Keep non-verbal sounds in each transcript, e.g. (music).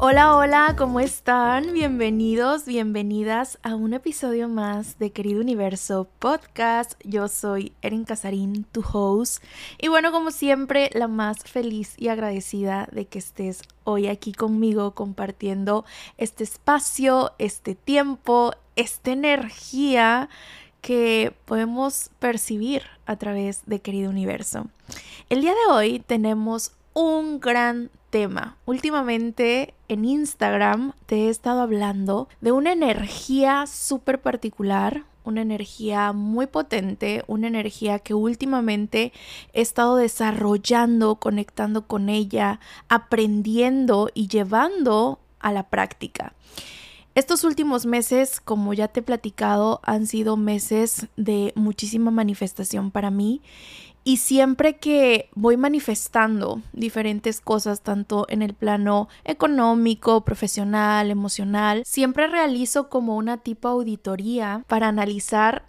Hola, hola, ¿cómo están? Bienvenidos, bienvenidas a un episodio más de Querido Universo Podcast. Yo soy Erin Casarín, tu host. Y bueno, como siempre, la más feliz y agradecida de que estés hoy aquí conmigo compartiendo este espacio, este tiempo, esta energía que podemos percibir a través de Querido Universo. El día de hoy tenemos un gran tema. Últimamente en Instagram te he estado hablando de una energía súper particular, una energía muy potente, una energía que últimamente he estado desarrollando, conectando con ella, aprendiendo y llevando a la práctica. Estos últimos meses, como ya te he platicado, han sido meses de muchísima manifestación para mí y siempre que voy manifestando diferentes cosas, tanto en el plano económico, profesional, emocional, siempre realizo como una tipo auditoría para analizar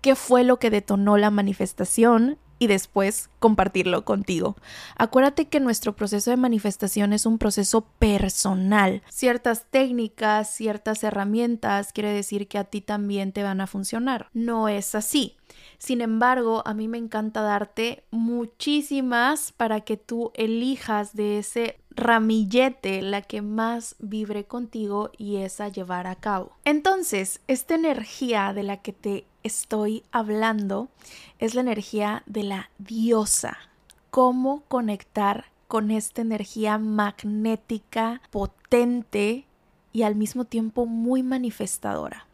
qué fue lo que detonó la manifestación y después compartirlo contigo. Acuérdate que nuestro proceso de manifestación es un proceso personal. Ciertas técnicas, ciertas herramientas quiere decir que a ti también te van a funcionar. No es así. Sin embargo, a mí me encanta darte muchísimas para que tú elijas de ese ramillete la que más vibre contigo y esa llevar a cabo. Entonces, esta energía de la que te estoy hablando es la energía de la diosa. ¿Cómo conectar con esta energía magnética, potente y al mismo tiempo muy manifestadora?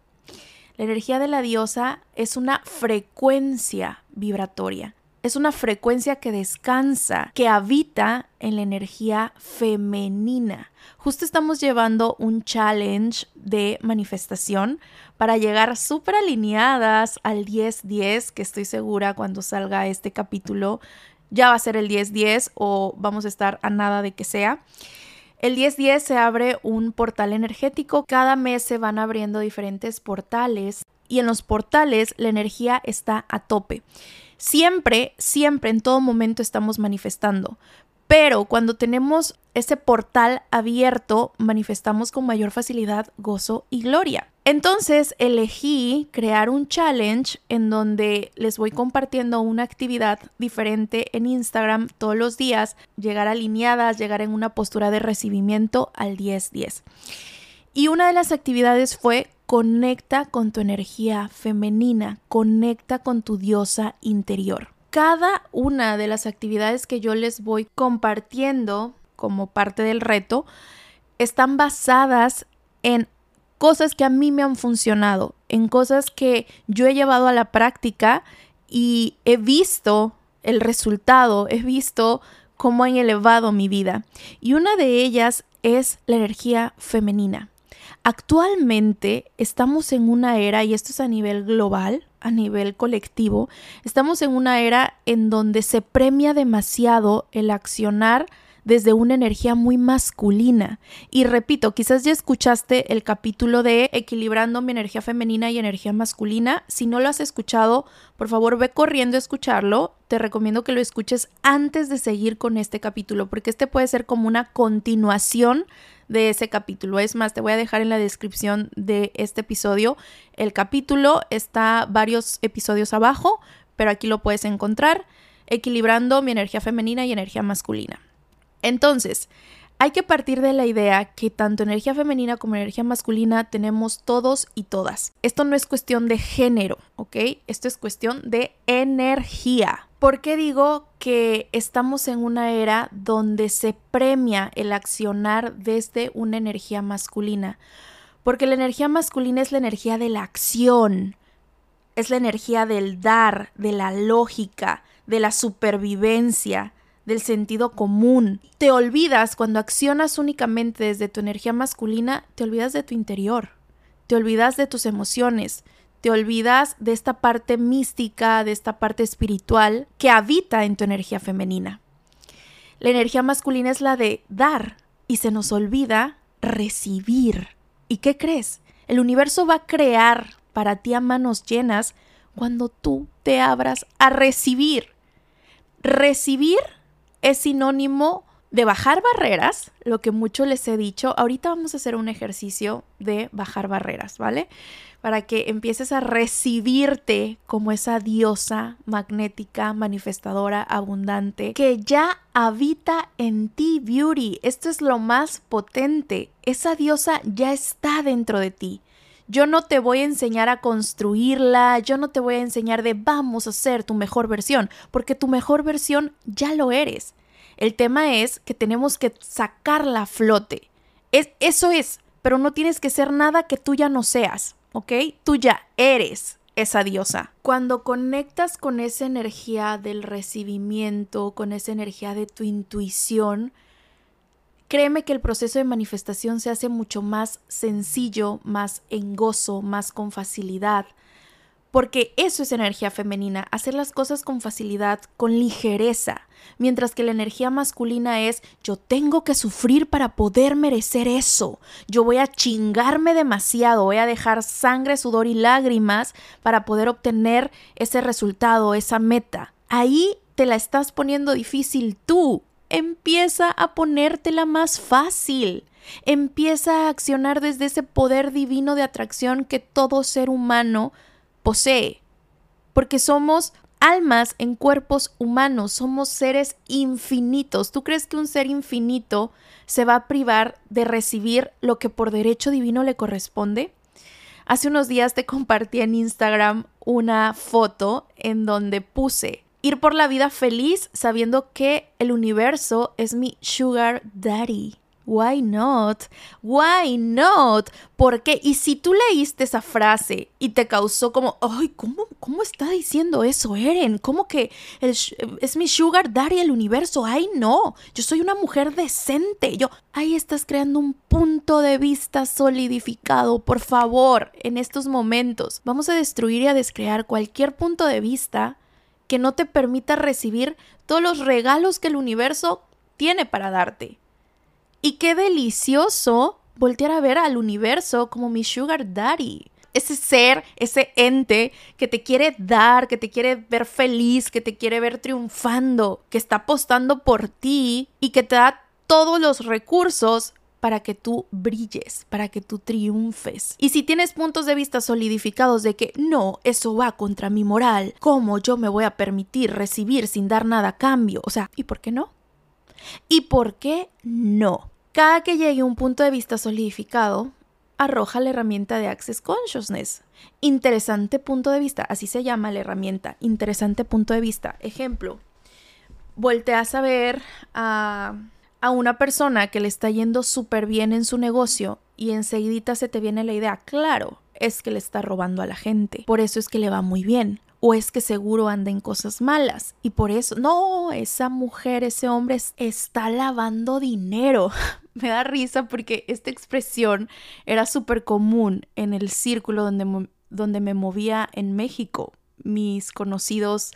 La energía de la diosa es una frecuencia vibratoria. Es una frecuencia que descansa, que habita en la energía femenina. Justo estamos llevando un challenge de manifestación para llegar súper alineadas al 10-10, que estoy segura cuando salga este capítulo ya va a ser el 10-10 o vamos a estar a nada de que sea. El 10-10 se abre un portal energético, cada mes se van abriendo diferentes portales y en los portales la energía está a tope. Siempre, siempre, en todo momento estamos manifestando, pero cuando tenemos ese portal abierto, manifestamos con mayor facilidad gozo y gloria. Entonces elegí crear un challenge en donde les voy compartiendo una actividad diferente en Instagram todos los días, llegar alineadas, llegar en una postura de recibimiento al 10-10. Y una de las actividades fue conecta con tu energía femenina, conecta con tu diosa interior. Cada una de las actividades que yo les voy compartiendo como parte del reto están basadas en cosas que a mí me han funcionado, en cosas que yo he llevado a la práctica y he visto el resultado, he visto cómo han elevado mi vida. Y una de ellas es la energía femenina. Actualmente estamos en una era, y esto es a nivel global, a nivel colectivo, estamos en una era en donde se premia demasiado el accionar desde una energía muy masculina. Y repito, quizás ya escuchaste el capítulo de equilibrando mi energía femenina y energía masculina. Si no lo has escuchado, por favor ve corriendo a escucharlo. Te recomiendo que lo escuches antes de seguir con este capítulo, porque este puede ser como una continuación de ese capítulo. Es más, te voy a dejar en la descripción de este episodio el capítulo. Está varios episodios abajo, pero aquí lo puedes encontrar. Equilibrando mi energía femenina y energía masculina. Entonces, hay que partir de la idea que tanto energía femenina como energía masculina tenemos todos y todas. Esto no es cuestión de género, ¿ok? Esto es cuestión de energía. ¿Por qué digo que estamos en una era donde se premia el accionar desde una energía masculina? Porque la energía masculina es la energía de la acción, es la energía del dar, de la lógica, de la supervivencia, del sentido común. Te olvidas cuando accionas únicamente desde tu energía masculina, te olvidas de tu interior, te olvidas de tus emociones, te olvidas de esta parte mística, de esta parte espiritual que habita en tu energía femenina. La energía masculina es la de dar y se nos olvida recibir. ¿Y qué crees? El universo va a crear para ti a manos llenas cuando tú te abras a recibir. Recibir es sinónimo de bajar barreras, lo que mucho les he dicho, ahorita vamos a hacer un ejercicio de bajar barreras, ¿vale? Para que empieces a recibirte como esa diosa magnética, manifestadora, abundante, que ya habita en ti, Beauty. Esto es lo más potente. Esa diosa ya está dentro de ti. Yo no te voy a enseñar a construirla, yo no te voy a enseñar de vamos a ser tu mejor versión, porque tu mejor versión ya lo eres. El tema es que tenemos que sacarla a flote. Es, eso es, pero no tienes que ser nada que tú ya no seas, ¿ok? Tú ya eres esa diosa. Cuando conectas con esa energía del recibimiento, con esa energía de tu intuición, créeme que el proceso de manifestación se hace mucho más sencillo, más en gozo, más con facilidad. Porque eso es energía femenina, hacer las cosas con facilidad, con ligereza, mientras que la energía masculina es yo tengo que sufrir para poder merecer eso, yo voy a chingarme demasiado, voy a dejar sangre, sudor y lágrimas para poder obtener ese resultado, esa meta. Ahí te la estás poniendo difícil tú, empieza a ponértela más fácil. Empieza a accionar desde ese poder divino de atracción que todo ser humano posee, porque somos almas en cuerpos humanos, somos seres infinitos. ¿Tú crees que un ser infinito se va a privar de recibir lo que por derecho divino le corresponde? Hace unos días te compartí en Instagram una foto en donde puse ir por la vida feliz sabiendo que el universo es mi sugar daddy. Why not? Why not? ¿Por qué? Y si tú leíste esa frase y te causó como, ay, ¿cómo, cómo está diciendo eso, Eren? ¿Cómo que es mi sugar daddy el universo? Ay, no, yo soy una mujer decente. Yo, ahí estás creando un punto de vista solidificado. Por favor, en estos momentos, vamos a destruir y a descrear cualquier punto de vista que no te permita recibir todos los regalos que el universo tiene para darte. Y qué delicioso voltear a ver al universo como mi sugar daddy. Ese ser, ese ente que te quiere dar, que te quiere ver feliz, que te quiere ver triunfando, que está apostando por ti y que te da todos los recursos para que tú brilles, para que tú triunfes. Y si tienes puntos de vista solidificados de que no, eso va contra mi moral, ¿cómo yo me voy a permitir recibir sin dar nada a cambio? O sea, ¿y por qué no? ¿Y por qué no? Cada que llegue un punto de vista solidificado, arroja la herramienta de Access Consciousness. Interesante punto de vista, así se llama la herramienta, interesante punto de vista. Ejemplo, volteas a ver a, a una persona que le está yendo súper bien en su negocio y enseguida se te viene la idea, claro, es que le está robando a la gente, por eso es que le va muy bien o es que seguro anda en cosas malas y por eso, no, esa mujer, ese hombre está lavando dinero. (laughs) Me da risa porque esta expresión era súper común en el círculo donde, donde me movía en México. Mis conocidos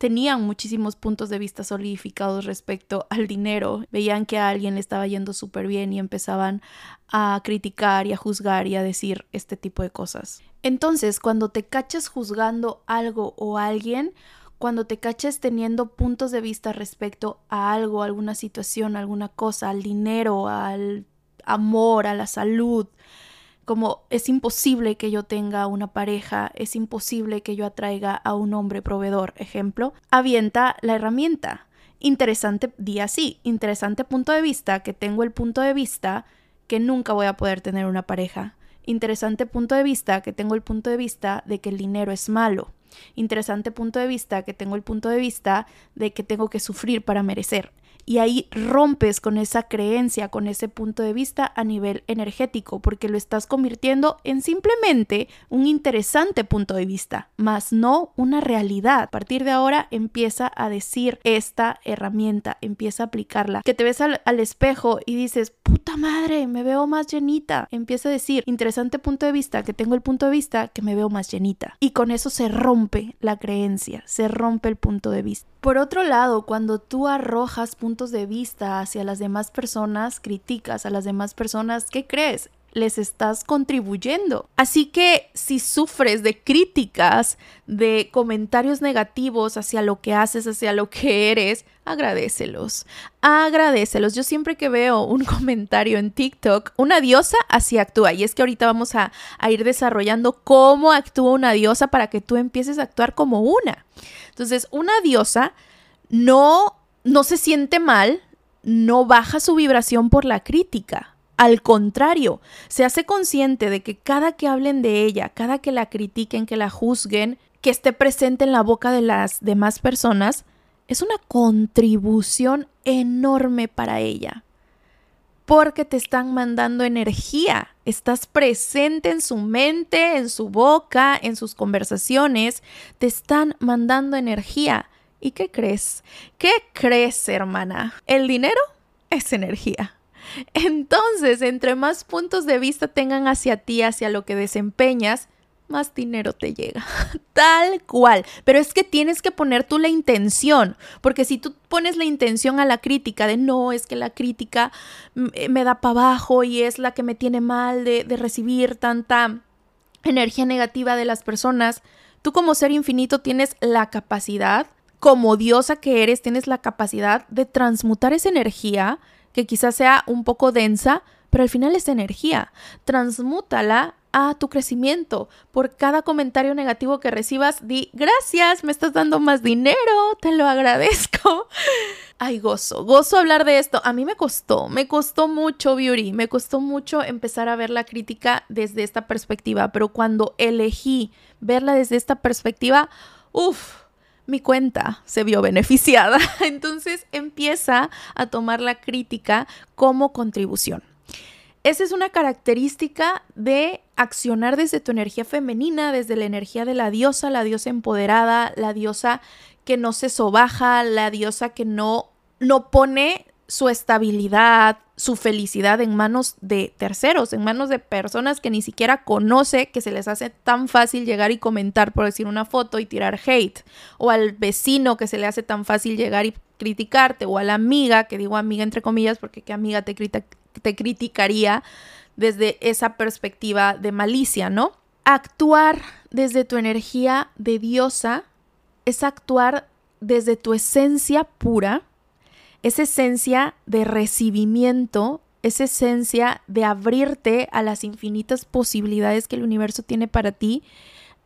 tenían muchísimos puntos de vista solidificados respecto al dinero. Veían que a alguien le estaba yendo súper bien y empezaban a criticar y a juzgar y a decir este tipo de cosas. Entonces, cuando te caches juzgando algo o alguien, cuando te caches teniendo puntos de vista respecto a algo, alguna situación, alguna cosa, al dinero, al amor, a la salud, como es imposible que yo tenga una pareja, es imposible que yo atraiga a un hombre proveedor, ejemplo, avienta la herramienta. Interesante día sí, interesante punto de vista, que tengo el punto de vista que nunca voy a poder tener una pareja. Interesante punto de vista, que tengo el punto de vista de que el dinero es malo. Interesante punto de vista, que tengo el punto de vista de que tengo que sufrir para merecer y ahí rompes con esa creencia, con ese punto de vista a nivel energético, porque lo estás convirtiendo en simplemente un interesante punto de vista, más no una realidad. A partir de ahora empieza a decir esta herramienta, empieza a aplicarla. Que te ves al, espejo y dices, puta madre, me veo más llenita. Empieza a decir, interesante punto de vista, que tengo el punto de vista que me veo más llenita. Y con eso se rompe la creencia, se rompe el punto de vista. Por otro lado, cuando tú arrojas puntos de vista hacia las demás personas, criticas a las demás personas, ¿qué crees? Les estás contribuyendo. Así que si sufres de críticas, de comentarios negativos hacia lo que haces, hacia lo que eres, agradecelos. Agradecelos. Yo siempre que veo un (laughs) comentario en TikTok, una diosa así actúa. Y es que ahorita vamos a, a ir desarrollando cómo actúa una diosa para que tú empieces a actuar como una. Entonces, una diosa no, no se siente mal, no baja su vibración por la crítica al contrario, se hace consciente de que cada que hablen de ella, cada que la critiquen, que la juzguen, que esté presente en la boca de las demás personas, es una contribución enorme para ella. Porque te están mandando energía, estás presente en su mente, en su boca, en sus conversaciones, te están mandando energía. ¿Y qué crees? ¿Qué crees, hermana? El dinero es energía. (laughs) Entonces, entre más puntos de vista tengan hacia ti, hacia lo que desempeñas, más dinero te llega. (laughs) Tal cual. Pero es que tienes que poner tú la intención, porque si tú pones la intención a la crítica de no, es que la crítica eh, me da para abajo y es la que me tiene mal de, de recibir tanta energía negativa de las personas, tú como ser infinito tienes la capacidad, como diosa que eres, tienes la capacidad de transmutar esa energía que quizás sea un poco densa, pero al final es energía. Transmútala a tu crecimiento. Por cada comentario negativo que recibas, di gracias, me estás dando más dinero, te lo agradezco. (laughs) Ay, gozo, gozo hablar de esto. A mí me costó, me costó mucho, Beauty, me costó mucho empezar a ver la crítica desde esta perspectiva, pero cuando elegí verla desde esta perspectiva, uff, mi cuenta se vio beneficiada. (laughs) Entonces empieza a tomar la crítica como contribución. Esa es una característica de accionar desde tu energía femenina, desde la energía de la diosa, la diosa empoderada, la diosa que no se sobaja, la diosa que no, no pone su estabilidad, su felicidad en manos de terceros, en manos de personas que ni siquiera conoce, que se les hace tan fácil llegar y comentar por decir una foto y tirar hate, o al vecino que se le hace tan fácil llegar y criticarte, o a la amiga, que digo amiga entre comillas, porque qué amiga te, te criticaría desde esa perspectiva de malicia, ¿no? Actuar desde tu energía de diosa es actuar desde tu esencia pura, esa esencia de recibimiento, esa esencia de abrirte a las infinitas posibilidades que el universo tiene para ti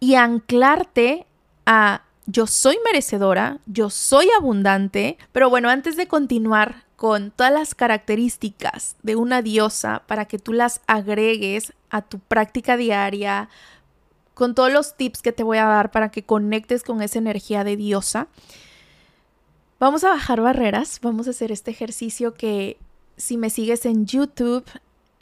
y anclarte a yo soy merecedora, yo soy abundante, pero bueno, antes de continuar con todas las características de una diosa para que tú las agregues a tu práctica diaria, con todos los tips que te voy a dar para que conectes con esa energía de diosa, Vamos a bajar barreras, vamos a hacer este ejercicio que si me sigues en YouTube,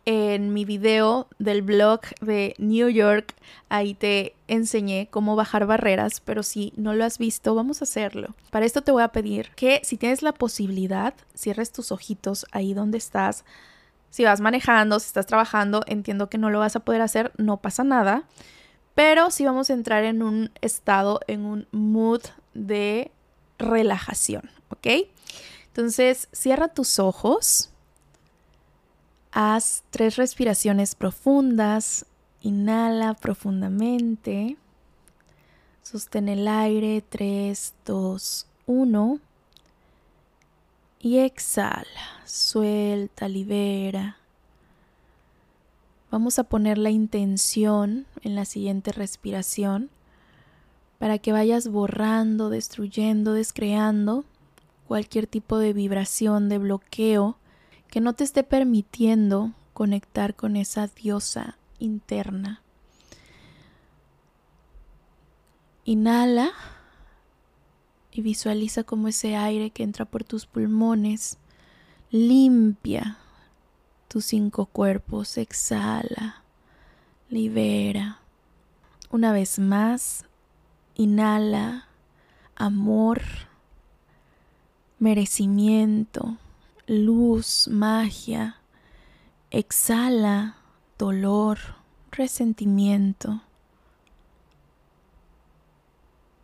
en mi video del blog de New York, ahí te enseñé cómo bajar barreras, pero si no lo has visto, vamos a hacerlo. Para esto te voy a pedir que si tienes la posibilidad, cierres tus ojitos ahí donde estás. Si vas manejando, si estás trabajando, entiendo que no lo vas a poder hacer, no pasa nada. Pero si vamos a entrar en un estado, en un mood de relajación, ¿ok? Entonces, cierra tus ojos, haz tres respiraciones profundas, inhala profundamente, sostén el aire, 3, 2, 1 y exhala, suelta, libera. Vamos a poner la intención en la siguiente respiración para que vayas borrando, destruyendo, descreando cualquier tipo de vibración, de bloqueo que no te esté permitiendo conectar con esa diosa interna. Inhala y visualiza cómo ese aire que entra por tus pulmones limpia tus cinco cuerpos, exhala, libera. Una vez más, Inhala amor, merecimiento, luz, magia. Exhala dolor, resentimiento.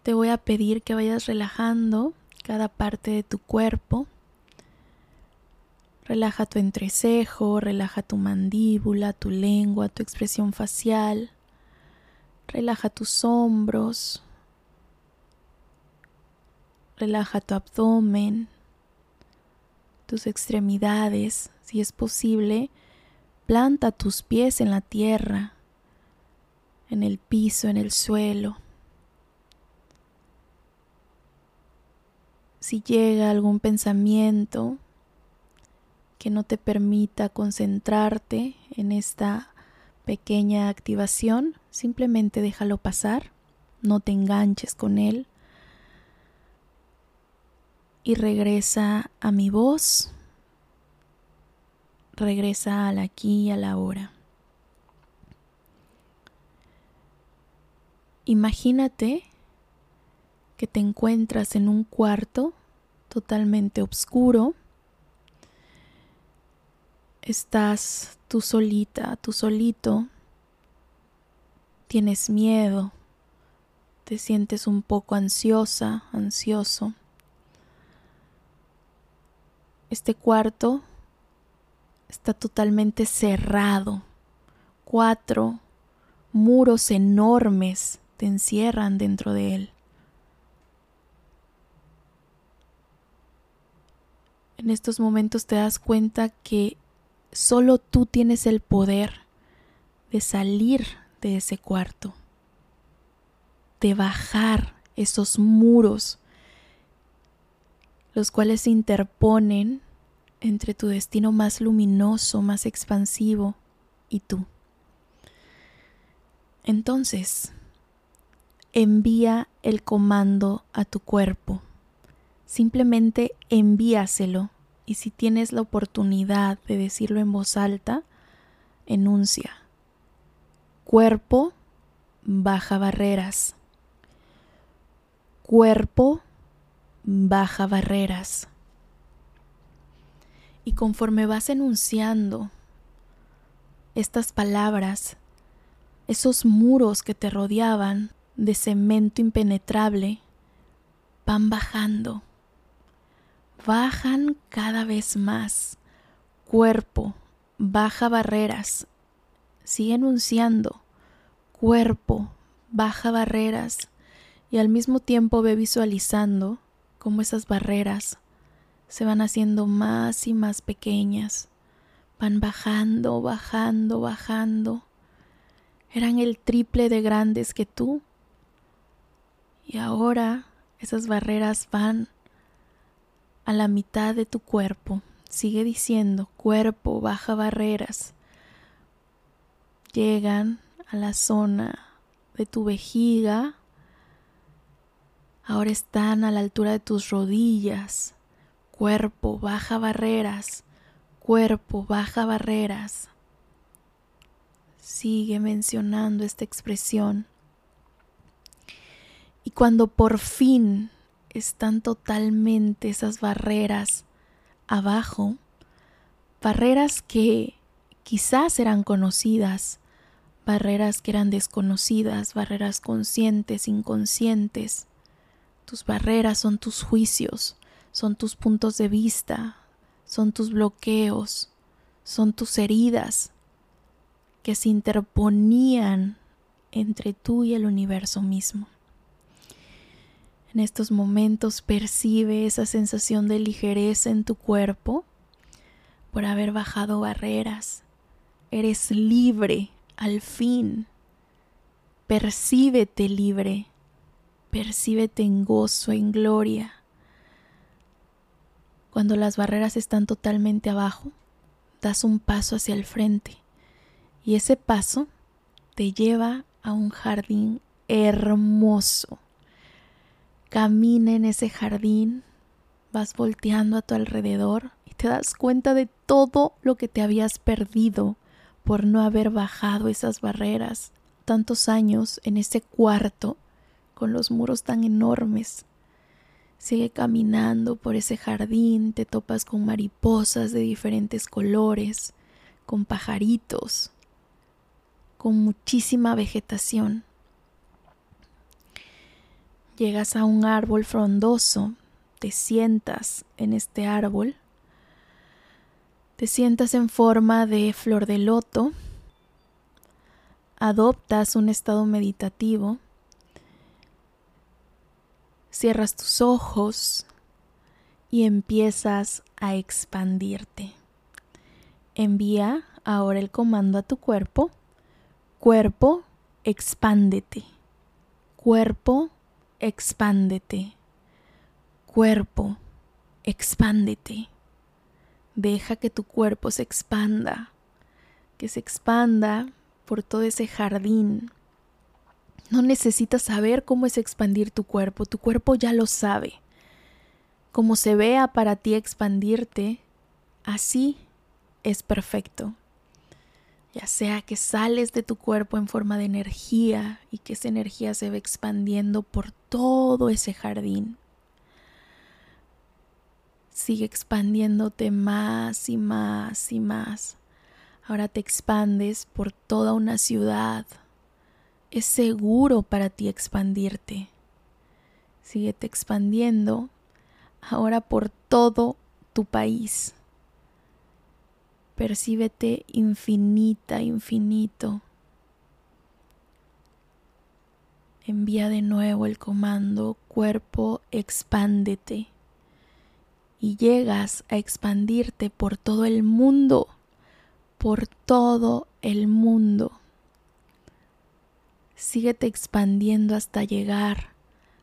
Te voy a pedir que vayas relajando cada parte de tu cuerpo, Relaja tu entrecejo, relaja tu mandíbula, tu lengua, tu expresión facial. Relaja tus hombros. Relaja tu abdomen, tus extremidades. Si es posible, planta tus pies en la tierra, en el piso, en el suelo. Si llega algún pensamiento, que no te permita concentrarte en esta pequeña activación, simplemente déjalo pasar, no te enganches con él y regresa a mi voz, regresa al aquí y a la hora. Imagínate que te encuentras en un cuarto totalmente oscuro, estás tú solita, tú solito, tienes miedo, te sientes un poco ansiosa, ansioso. Este cuarto está totalmente cerrado. Cuatro muros enormes te encierran dentro de él. En estos momentos te das cuenta que Solo tú tienes el poder de salir de ese cuarto, de bajar esos muros, los cuales se interponen entre tu destino más luminoso, más expansivo y tú. Entonces, envía el comando a tu cuerpo. Simplemente envíaselo y si tienes la oportunidad de decirlo en voz alta, enuncia. Cuerpo, baja barreras. Cuerpo, baja barreras. Y conforme vas enunciando estas palabras, esos muros que te rodeaban de cemento impenetrable van bajando bajan cada vez más. Cuerpo, baja barreras. Sigue enunciando. Cuerpo, baja barreras. Y al mismo tiempo ve visualizando cómo esas barreras se van haciendo más y más pequeñas. Van bajando, bajando, bajando. Eran el triple de grandes que tú. Y ahora esas barreras van a la mitad de tu cuerpo. Sigue diciendo, cuerpo, baja barreras. Llegan a la zona de tu vejiga. Ahora están a la altura de tus rodillas. Cuerpo, baja barreras. Cuerpo, baja barreras. Sigue mencionando esta expresión. Y cuando por fin están totalmente esas barreras abajo, barreras que quizás eran conocidas, barreras que eran desconocidas, barreras conscientes, inconscientes. Tus barreras son tus juicios, son tus puntos de vista, son tus bloqueos, son tus heridas que se interponían entre tú y el universo mismo. En estos momentos percibe esa sensación de ligereza en tu cuerpo por haber bajado barreras. Eres libre al fin. Percíbete libre. Percíbete en gozo, en gloria. Cuando las barreras están totalmente abajo, das un paso hacia el frente y ese paso te lleva a un jardín hermoso Camina en ese jardín, vas volteando a tu alrededor y te das cuenta de todo lo que te habías perdido por no haber bajado esas barreras tantos años en ese cuarto con los muros tan enormes. Sigue caminando por ese jardín, te topas con mariposas de diferentes colores, con pajaritos, con muchísima vegetación. Llegas a un árbol frondoso, te sientas en este árbol Te sientas en forma de flor de loto, adoptas un estado meditativo, cierras tus ojos y empiezas a expandirte. Envía ahora el comando a tu cuerpo. Cuerpo, expándete. Cuerpo, expándete. Cuerpo, expándete. Deja que tu cuerpo se expanda, que se expanda por todo ese jardín. No necesitas saber cómo es expandir tu cuerpo, tu cuerpo ya lo sabe. Como se vea para ti expandirte, así es perfecto. Ya sea que sales de tu cuerpo en forma de energía y que esa energía se va expandiendo por todo ese jardín. Sigue expandiéndote más y más y más. Ahora te expandes por toda una ciudad. Es seguro para ti expandirte. Síguete expandiendo ahora por todo tu país. Percíbete infinita, infinito. Envía de nuevo el comando cuerpo expándete y llegas a expandirte por todo el mundo, por todo el mundo. Síguete expandiendo hasta llegar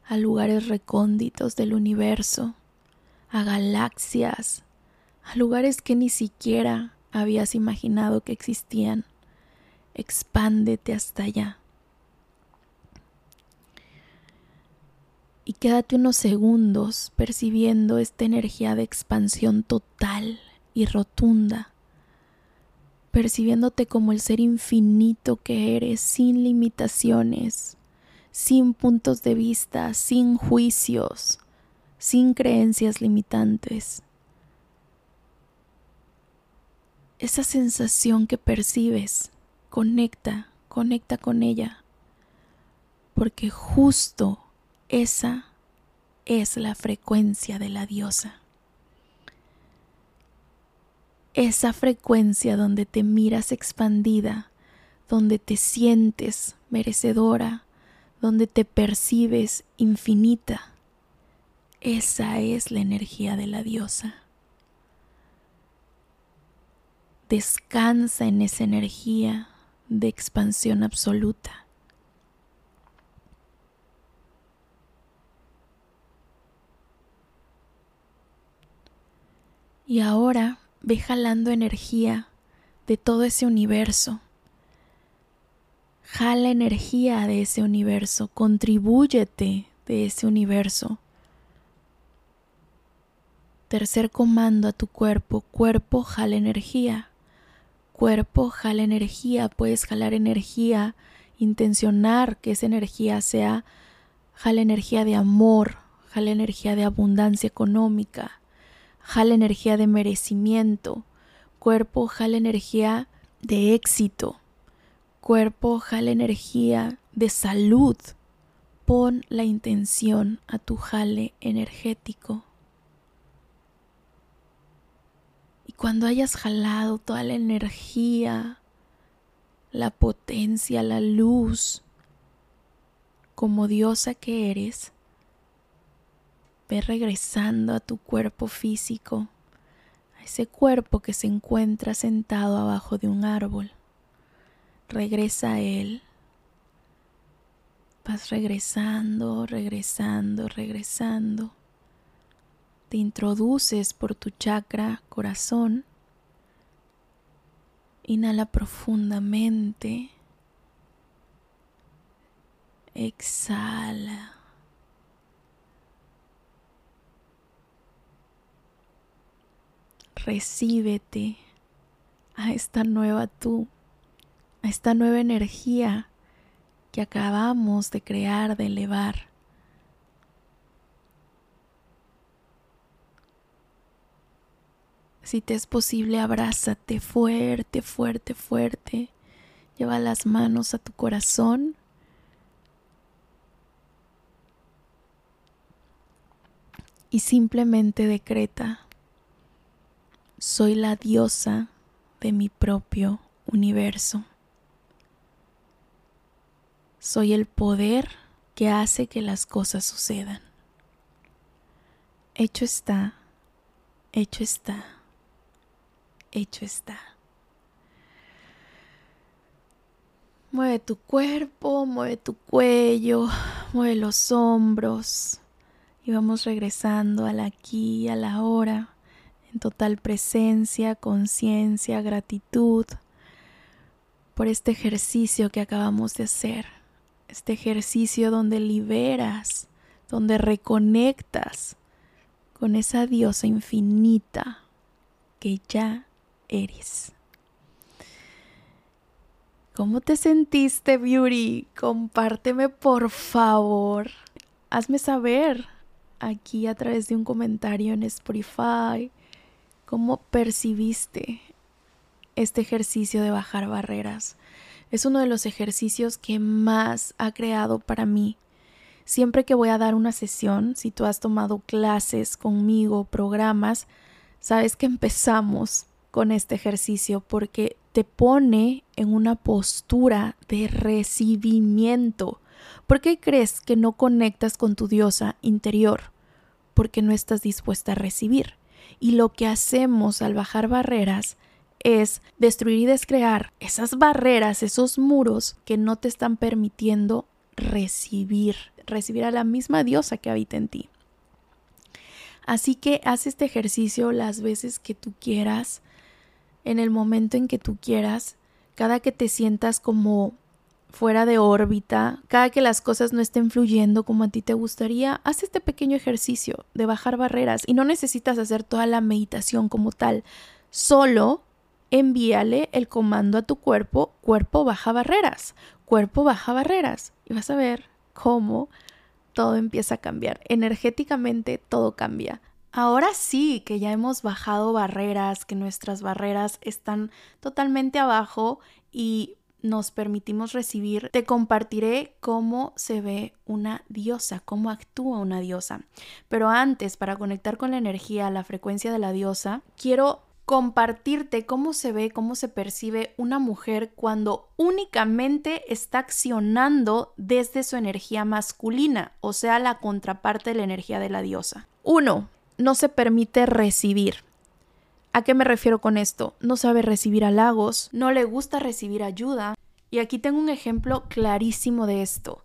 a lugares recónditos del universo, a galaxias, a lugares que ni siquiera habías imaginado que existían. Expándete hasta allá. Y quédate unos segundos percibiendo esta energía de expansión total y rotunda, percibiéndote como el ser infinito que eres, sin limitaciones, sin puntos de vista, sin juicios, sin creencias limitantes. esa sensación que percibes, conecta, conecta con ella, porque justo esa es la frecuencia de la diosa. Esa frecuencia donde te miras expandida, donde te sientes merecedora, donde te percibes infinita. Esa es la energía de la diosa. Descansa en esa energía de expansión absoluta. Y ahora ve jalando energía de todo ese universo. Jala energía de ese universo, contribúyete de ese universo. Tercer comando a tu cuerpo, cuerpo jala energía cuerpo jala energía, puedes jalar energía, intencionar que esa energía sea, jala energía de amor, jala energía de abundancia económica, jala energía de merecimiento, cuerpo jala energía de éxito, cuerpo jala energía de salud. Pon la intención a tu jale energético. cuando hayas jalado toda la energía, la potencia, la luz, como diosa que eres, ve regresando a tu cuerpo físico, a ese cuerpo que se encuentra sentado abajo de un árbol. Regresa a él. Vas regresando, regresando, regresando te introduces por tu chakra corazón. Inhala profundamente. Exhala. Recíbete a esta nueva tú, a esta nueva energía que acabamos de crear, de elevar. Si te es posible, abrázate fuerte, fuerte, fuerte. Lleva las manos a tu corazón. Y simplemente decreta, Soy la diosa de mi propio universo. Soy el poder que hace que las cosas sucedan. Hecho está, hecho está, hecho está. Mueve tu cuerpo, mueve tu cuello, mueve los hombros y vamos regresando al aquí, a la hora, en total presencia, conciencia, gratitud por este ejercicio que acabamos de hacer, este ejercicio donde liberas, donde reconectas con esa diosa infinita que ya eres. ¿Cómo te sentiste, Beauty? Compárteme, por favor. Hazme saber aquí a través de un comentario en Spotify cómo percibiste este ejercicio de bajar barreras. Es uno de los ejercicios que más ha creado para mí. Siempre que voy a dar una sesión, si tú has tomado clases conmigo, programas, sabes que empezamos con este ejercicio porque te pone en una postura de recibimiento. ¿Por qué crees que no conectas con tu diosa interior? Porque no estás dispuesta a recibir. Y lo que hacemos al bajar barreras es destruir y descrear esas barreras, esos muros que no te están permitiendo recibir, recibir a la misma diosa que habita en ti. Así que haz este ejercicio las veces que tú quieras en el momento en que tú quieras, cada que te sientas como fuera de órbita, cada que las cosas no estén fluyendo como a ti te gustaría, haz este pequeño ejercicio de bajar barreras y no necesitas hacer toda la meditación como tal, solo envíale el comando a tu cuerpo, cuerpo baja barreras, cuerpo baja barreras y vas a ver cómo todo empieza a cambiar. Energéticamente todo cambia. Ahora sí que ya hemos bajado barreras, que nuestras barreras están totalmente abajo y nos permitimos recibir, te compartiré cómo se ve una diosa, cómo actúa una diosa. Pero antes, para conectar con la energía, la frecuencia de la diosa, quiero compartirte cómo se ve, cómo se percibe una mujer cuando únicamente está accionando desde su energía masculina, o sea, la contraparte de la energía de la diosa. Uno, no se permite recibir. ¿A qué me refiero con esto? No sabe recibir halagos, no le gusta recibir ayuda. Y aquí tengo un ejemplo clarísimo de esto.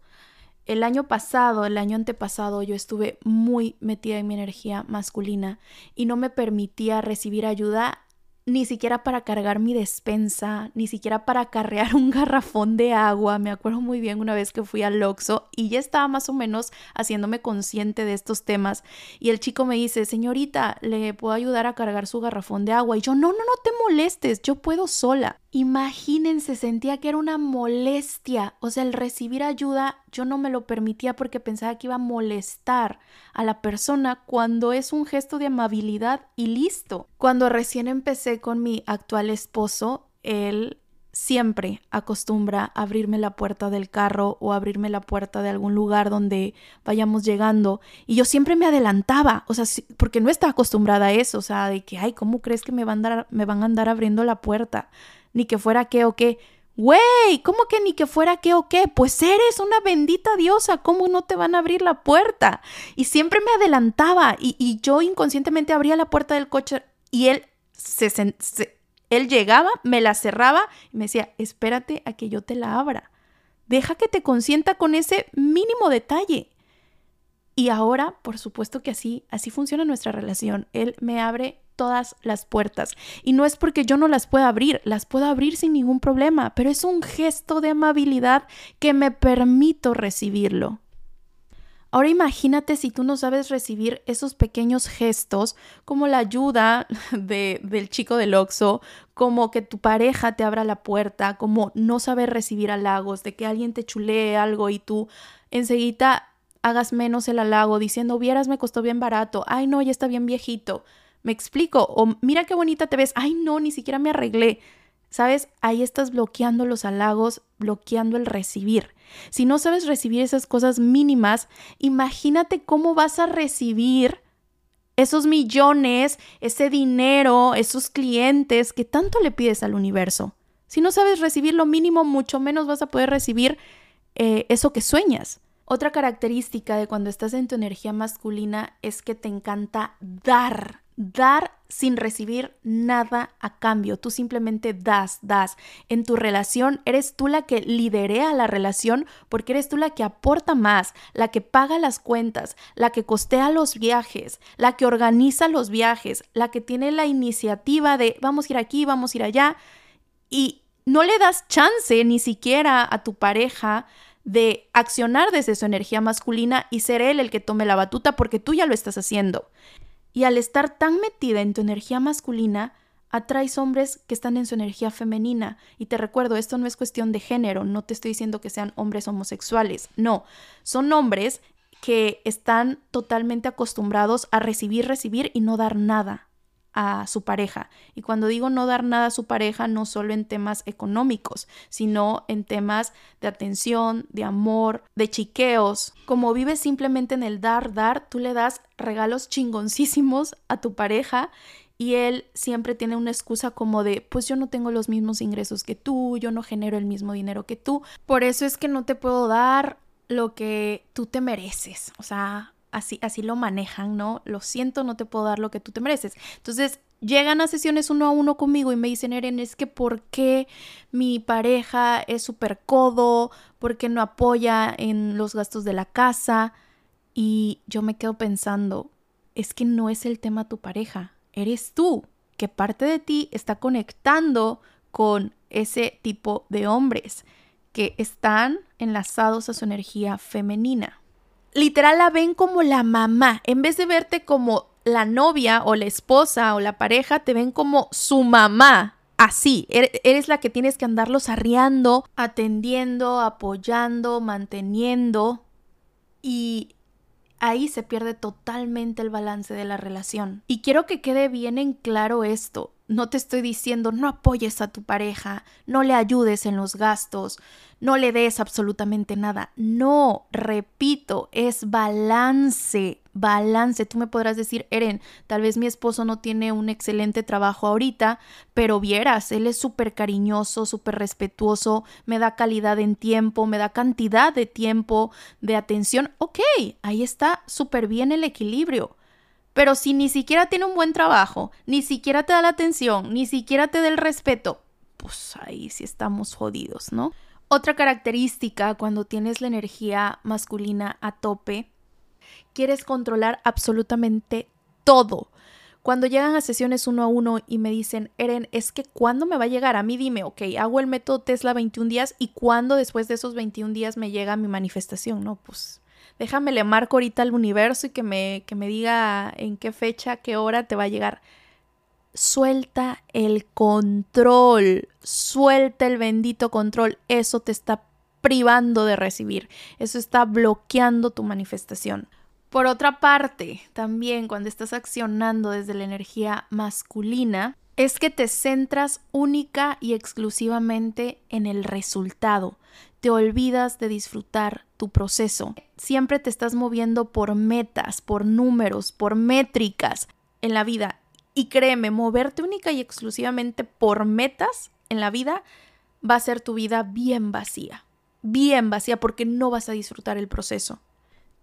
El año pasado, el año antepasado, yo estuve muy metida en mi energía masculina y no me permitía recibir ayuda ni siquiera para cargar mi despensa, ni siquiera para carrear (laughs) un garrafón de agua. Me acuerdo muy bien una vez que fui al Oxxo y ya estaba más o menos haciéndome consciente de estos temas y el chico me dice, "Señorita, ¿le puedo ayudar a cargar su garrafón de agua?" Y yo, "No, no, no te molestes, yo puedo sola." Imagínense, sentía que era una molestia, o sea, el recibir ayuda yo no me lo permitía porque pensaba que iba a molestar a la persona cuando es un gesto de amabilidad y listo. Cuando recién empecé con mi actual esposo, él siempre acostumbra abrirme la puerta del carro o abrirme la puerta de algún lugar donde vayamos llegando y yo siempre me adelantaba, o sea, porque no estaba acostumbrada a eso, o sea, de que, ay, ¿cómo crees que me van a andar, me van a andar abriendo la puerta? Ni que fuera qué o qué. Güey, ¿cómo que ni que fuera qué o qué? Pues eres una bendita diosa, ¿cómo no te van a abrir la puerta? Y siempre me adelantaba y, yo inconscientemente abría la puerta del coche y él se, él llegaba, me la cerraba y me decía, espérate a que yo te la abra. Deja que te consienta con ese mínimo detalle. Y ahora, por supuesto que así, así funciona nuestra relación. Él me abre todas las puertas. Y no es porque yo no las pueda abrir, las puedo abrir sin ningún problema, pero es un gesto de amabilidad que me permito recibirlo. Ahora imagínate si tú no sabes recibir esos pequeños gestos, como la ayuda (laughs) de, del chico del Oxxo, como que tu pareja te abra la puerta, como no saber recibir halagos, de que alguien te chulee algo y tú enseguida hagas menos el halago diciendo, vieras me costó bien barato, ay no, ya está bien viejito. Me explico. O mira qué bonita te ves. Ay, no, ni siquiera me arreglé. ¿Sabes? Ahí estás bloqueando los halagos, bloqueando el recibir. Si no sabes recibir esas cosas mínimas, imagínate cómo vas a recibir esos millones, ese dinero, esos clientes que tanto le pides al universo. Si no sabes recibir lo mínimo, mucho menos vas a poder recibir eh, eso que sueñas. Otra característica de cuando estás en tu energía masculina es que te encanta dar, dar sin recibir nada a cambio. Tú simplemente das, das. En tu relación eres tú la que liderea la relación porque eres tú la que aporta más, la que paga las cuentas, la que costea los viajes, la que organiza los viajes, la que tiene la iniciativa de vamos a ir aquí, vamos a ir allá. Y no le das chance ni siquiera a tu pareja de accionar desde su energía masculina y ser él el que tome la batuta porque tú ya lo estás haciendo. Y al estar tan metida en tu energía masculina, atraes hombres que están en su energía femenina. Y te recuerdo, esto no es cuestión de género, no te estoy diciendo que sean hombres homosexuales, no, son hombres que están totalmente acostumbrados a recibir, recibir y no dar nada a su pareja. Y cuando digo no dar nada a su pareja, no solo en temas económicos, sino en temas de atención, de amor, de chiqueos. Como vives simplemente en el dar, dar, tú le das regalos chingoncísimos a tu pareja y él siempre tiene una excusa como de, pues yo no tengo los mismos ingresos que tú, yo no genero el mismo dinero que tú, por eso es que no te puedo dar lo que tú te mereces. O sea, así, así lo manejan, ¿no? Lo siento, no te puedo dar lo que tú te mereces. Entonces, llegan a sesiones uno a uno conmigo y me dicen, Eren, es que ¿por qué mi pareja es súper codo? ¿Por qué no apoya en los gastos de la casa? Y yo me quedo pensando, es que no es el tema tu pareja, eres tú, que parte de ti está conectando con ese tipo de hombres que están enlazados a su energía femenina literal la ven como la mamá. En vez de verte como la novia o la esposa o la pareja, te ven como su mamá. Así, eres la que tienes que andarlos arriando, atendiendo, apoyando, manteniendo. Y ahí se pierde totalmente el balance de la relación. Y quiero que quede bien en claro esto. No te estoy diciendo no apoyes a tu pareja, no le ayudes en los gastos, no le des absolutamente nada. No, repito, es balance, balance. Tú me podrás decir, Eren, tal vez mi esposo no tiene un excelente trabajo ahorita, pero vieras, él es súper cariñoso, súper respetuoso, me da calidad en tiempo, me da cantidad de tiempo, de atención. Ok, ahí está súper bien el equilibrio. Pero si ni siquiera tiene un buen trabajo, ni siquiera te da la atención, ni siquiera te da el respeto, pues ahí sí estamos jodidos, ¿no? Otra característica cuando tienes la energía masculina a tope, quieres controlar absolutamente todo. Cuando llegan a sesiones uno a uno y me dicen, Eren, es que ¿cuándo me va a llegar? A mí dime, ok, hago el método Tesla 21 días y ¿cuándo después de esos 21 días me llega mi manifestación? No, pues déjame le marco ahorita al universo y que me, que me diga en qué fecha, qué hora te va a llegar. Suelta el control, suelta el bendito control. Eso te está privando de recibir, eso está bloqueando tu manifestación. Por otra parte, también cuando estás accionando desde la energía masculina, es que te centras única y exclusivamente en el resultado. Te olvidas de disfrutar tu proceso. Siempre te estás moviendo por metas, por números, por métricas en la vida. Y créeme, moverte única y exclusivamente por metas en la vida va a ser tu vida bien vacía. Bien vacía porque no vas a disfrutar el proceso.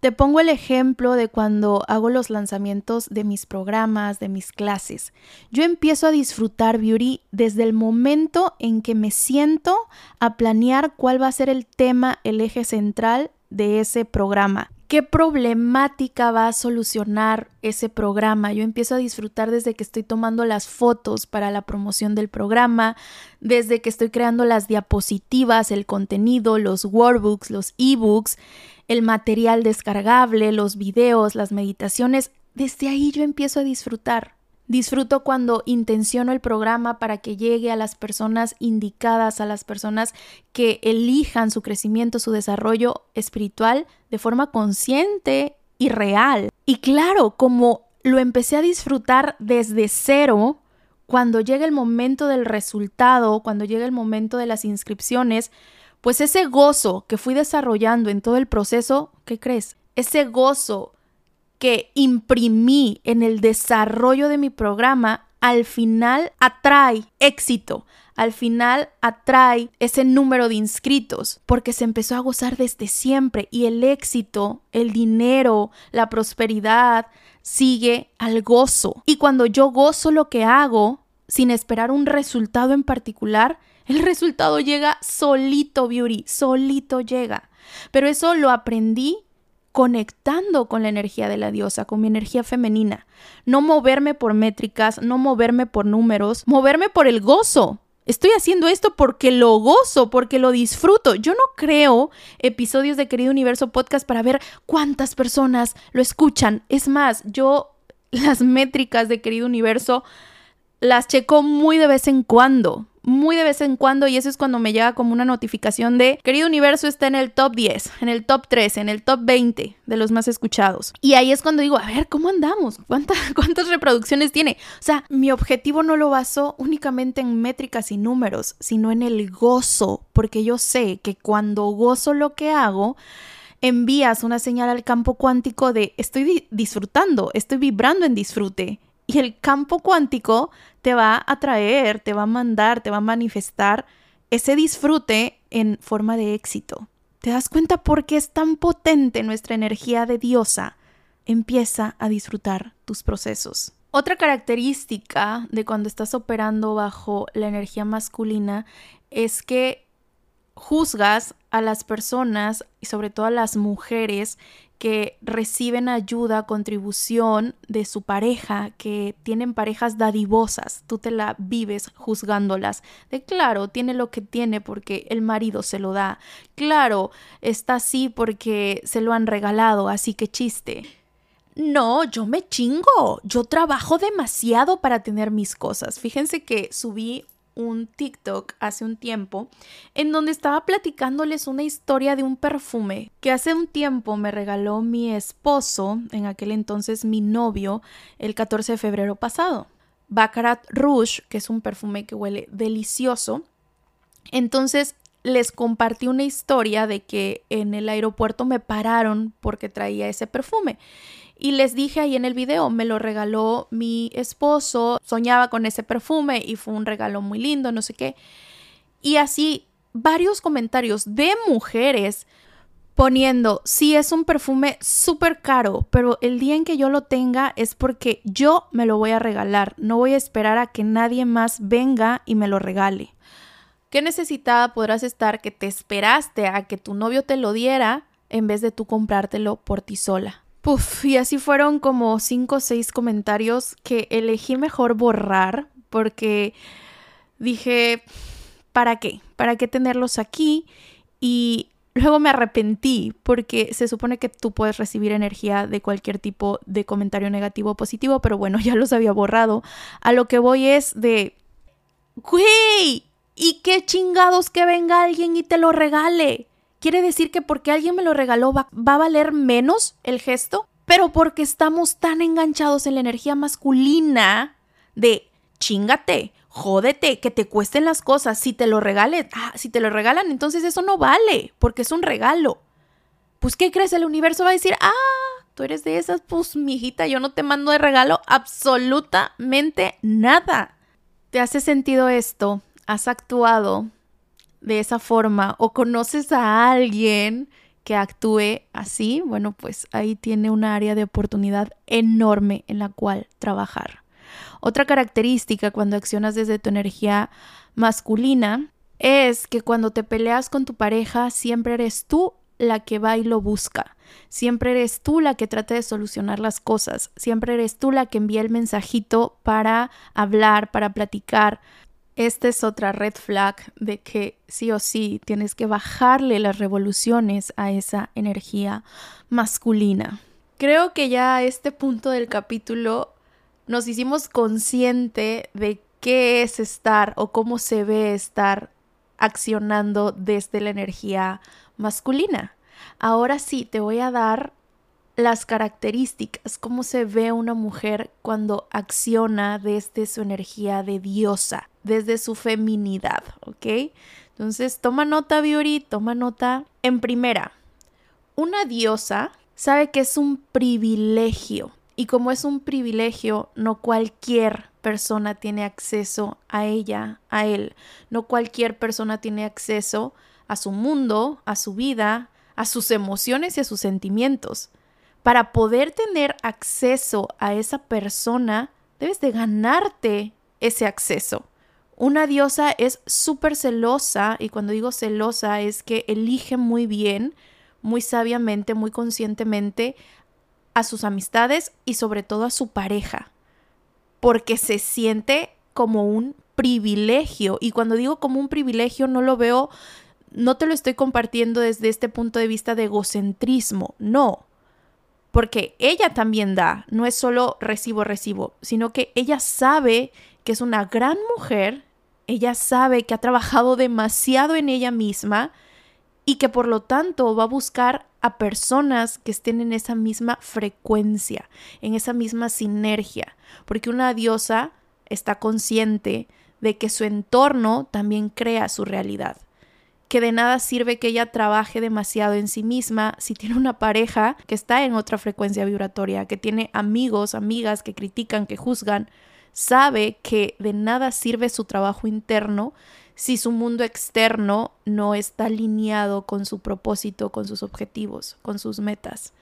Te pongo el ejemplo de cuando hago los lanzamientos de mis programas, de mis clases. Yo empiezo a disfrutar beauty desde el momento en que me siento a planear cuál va a ser el tema, el eje central de ese programa. ¿Qué problemática va a solucionar ese programa? Yo empiezo a disfrutar desde que estoy tomando las fotos para la promoción del programa, desde que estoy creando las diapositivas, el contenido, los workbooks, los ebooks el material descargable, los videos, las meditaciones, desde ahí yo empiezo a disfrutar. Disfruto cuando intenciono el programa para que llegue a las personas indicadas, a las personas que elijan su crecimiento, su desarrollo espiritual de forma consciente y real. Y claro, como lo empecé a disfrutar desde cero, cuando llega el momento del resultado, cuando llega el momento de las inscripciones, pues ese gozo que fui desarrollando en todo el proceso, ¿qué crees? Ese gozo que imprimí en el desarrollo de mi programa, al final atrae éxito, al final atrae ese número de inscritos, porque se empezó a gozar desde siempre y el éxito, el dinero, la prosperidad sigue al gozo. Y cuando yo gozo lo que hago, sin esperar un resultado en particular, el resultado llega solito, Beauty, solito llega. Pero eso lo aprendí conectando con la energía de la diosa, con mi energía femenina. No moverme por métricas, no moverme por números, moverme por el gozo. Estoy haciendo esto porque lo gozo, porque lo disfruto. Yo no creo episodios de Querido Universo Podcast para ver cuántas personas lo escuchan. Es más, yo las métricas de Querido Universo las checo muy de vez en cuando muy de vez en cuando y eso es cuando me llega como una notificación de querido universo está en el top 10, en el top 13, en el top 20 de los más escuchados. Y ahí es cuando digo, a ver, ¿cómo andamos? ¿Cuántas, (laughs) cuántas reproducciones tiene? O sea, mi objetivo no lo baso únicamente en métricas y números, sino en el gozo, porque yo sé que cuando gozo lo que hago, envías una señal al campo cuántico de estoy disfrutando, estoy vibrando en disfrute. Y el campo cuántico te va a traer, te va a mandar, te va a manifestar ese disfrute en forma de éxito. ¿Te das cuenta por qué es tan potente nuestra energía de diosa? Empieza a disfrutar tus procesos. Otra característica de cuando estás operando bajo la energía masculina es que juzgas a las personas y sobre todo a las mujeres que reciben ayuda, contribución de su pareja, que tienen parejas dadivosas, tú te la vives juzgándolas. De claro, tiene lo que tiene porque el marido se lo da. Claro, está así porque se lo han regalado, así que chiste. No, yo me chingo. Yo trabajo demasiado para tener mis cosas. Fíjense que subí un TikTok hace un tiempo en donde estaba platicándoles una historia de un perfume que hace un tiempo me regaló mi esposo, en aquel entonces mi novio, el 14 de febrero pasado. Baccarat Rouge, que es un perfume que huele delicioso. Entonces les compartí una historia de que en el aeropuerto me pararon porque traía ese perfume. Y les dije ahí en el video, me lo regaló mi esposo, soñaba con ese perfume y fue un regalo muy lindo, no sé qué. Y así varios comentarios de mujeres poniendo, sí es un perfume súper caro, pero el día en que yo lo tenga es porque yo me lo voy a regalar, no voy a esperar a que nadie más venga y me lo regale. ¿Qué necesitada podrás estar que te esperaste a que tu novio te lo diera en vez de tú comprártelo por ti sola? Y así fueron como cinco o seis comentarios que elegí mejor borrar porque dije, ¿para qué? ¿Para qué tenerlos aquí? Y luego me arrepentí porque se supone que tú puedes recibir energía de cualquier tipo de comentario negativo o positivo, pero bueno, (laughs) ya los había borrado. A lo que voy es de, güey, ¿y qué chingados que venga alguien y te lo regale? Quiere decir que porque alguien me lo regaló va, a valer menos el gesto, pero porque estamos tan enganchados en la energía masculina de chingate, jódete, que te cuesten las cosas, si te lo regalen, ah, si te lo regalan, entonces eso no vale, porque es un regalo. Pues, ¿qué crees? El universo va a decir, ah, tú eres de esas, pues, mijita, yo no te mando de regalo absolutamente nada. ¿Te hace sentido esto? ¿Has actuado de esa forma o conoces a alguien que actúe así, bueno, pues ahí tiene una área de oportunidad enorme en la cual trabajar. Otra característica cuando accionas desde tu energía masculina es que cuando te peleas con tu pareja siempre eres tú la que va y lo busca. Siempre eres tú la que trata de solucionar las cosas. Siempre eres tú la que envía el mensajito para hablar, para platicar, esta es otra red flag de que sí o sí tienes que bajarle las revoluciones a esa energía masculina. Creo que ya a este punto del capítulo nos hicimos consciente de qué es estar o cómo se ve estar accionando desde la energía masculina. Ahora sí, te voy a dar las características, cómo se ve una mujer cuando acciona desde su energía de diosa, desde su feminidad, ¿ok? Entonces, toma nota, Biori, toma nota. En primera, una diosa sabe que es un privilegio. Y como es un privilegio, no cualquier persona tiene acceso a ella, a él. No cualquier persona tiene acceso a su mundo, a su vida, a sus emociones y a sus sentimientos. Para poder tener acceso a esa persona, debes de ganarte ese acceso. Una diosa es súper celosa y cuando digo celosa es que elige muy bien, muy sabiamente, muy conscientemente a sus amistades y sobre todo a su pareja, porque se siente como un privilegio. Y cuando digo como un privilegio no lo veo, no te lo estoy compartiendo desde este punto de vista de egocentrismo, no, porque ella también da, no es solo recibo, recibo, sino que ella sabe que es una gran mujer, ella sabe que ha trabajado demasiado en ella misma y que por lo tanto va a buscar a personas que estén en esa misma frecuencia, en esa misma sinergia, porque una diosa está consciente de que su entorno también crea su realidad. Que de nada sirve que ella trabaje demasiado en sí misma si tiene una pareja que está en otra frecuencia vibratoria, que tiene amigos, amigas que critican, que juzgan, sabe que de nada sirve su trabajo interno si su mundo externo no está alineado con su propósito, con sus objetivos, con sus metas.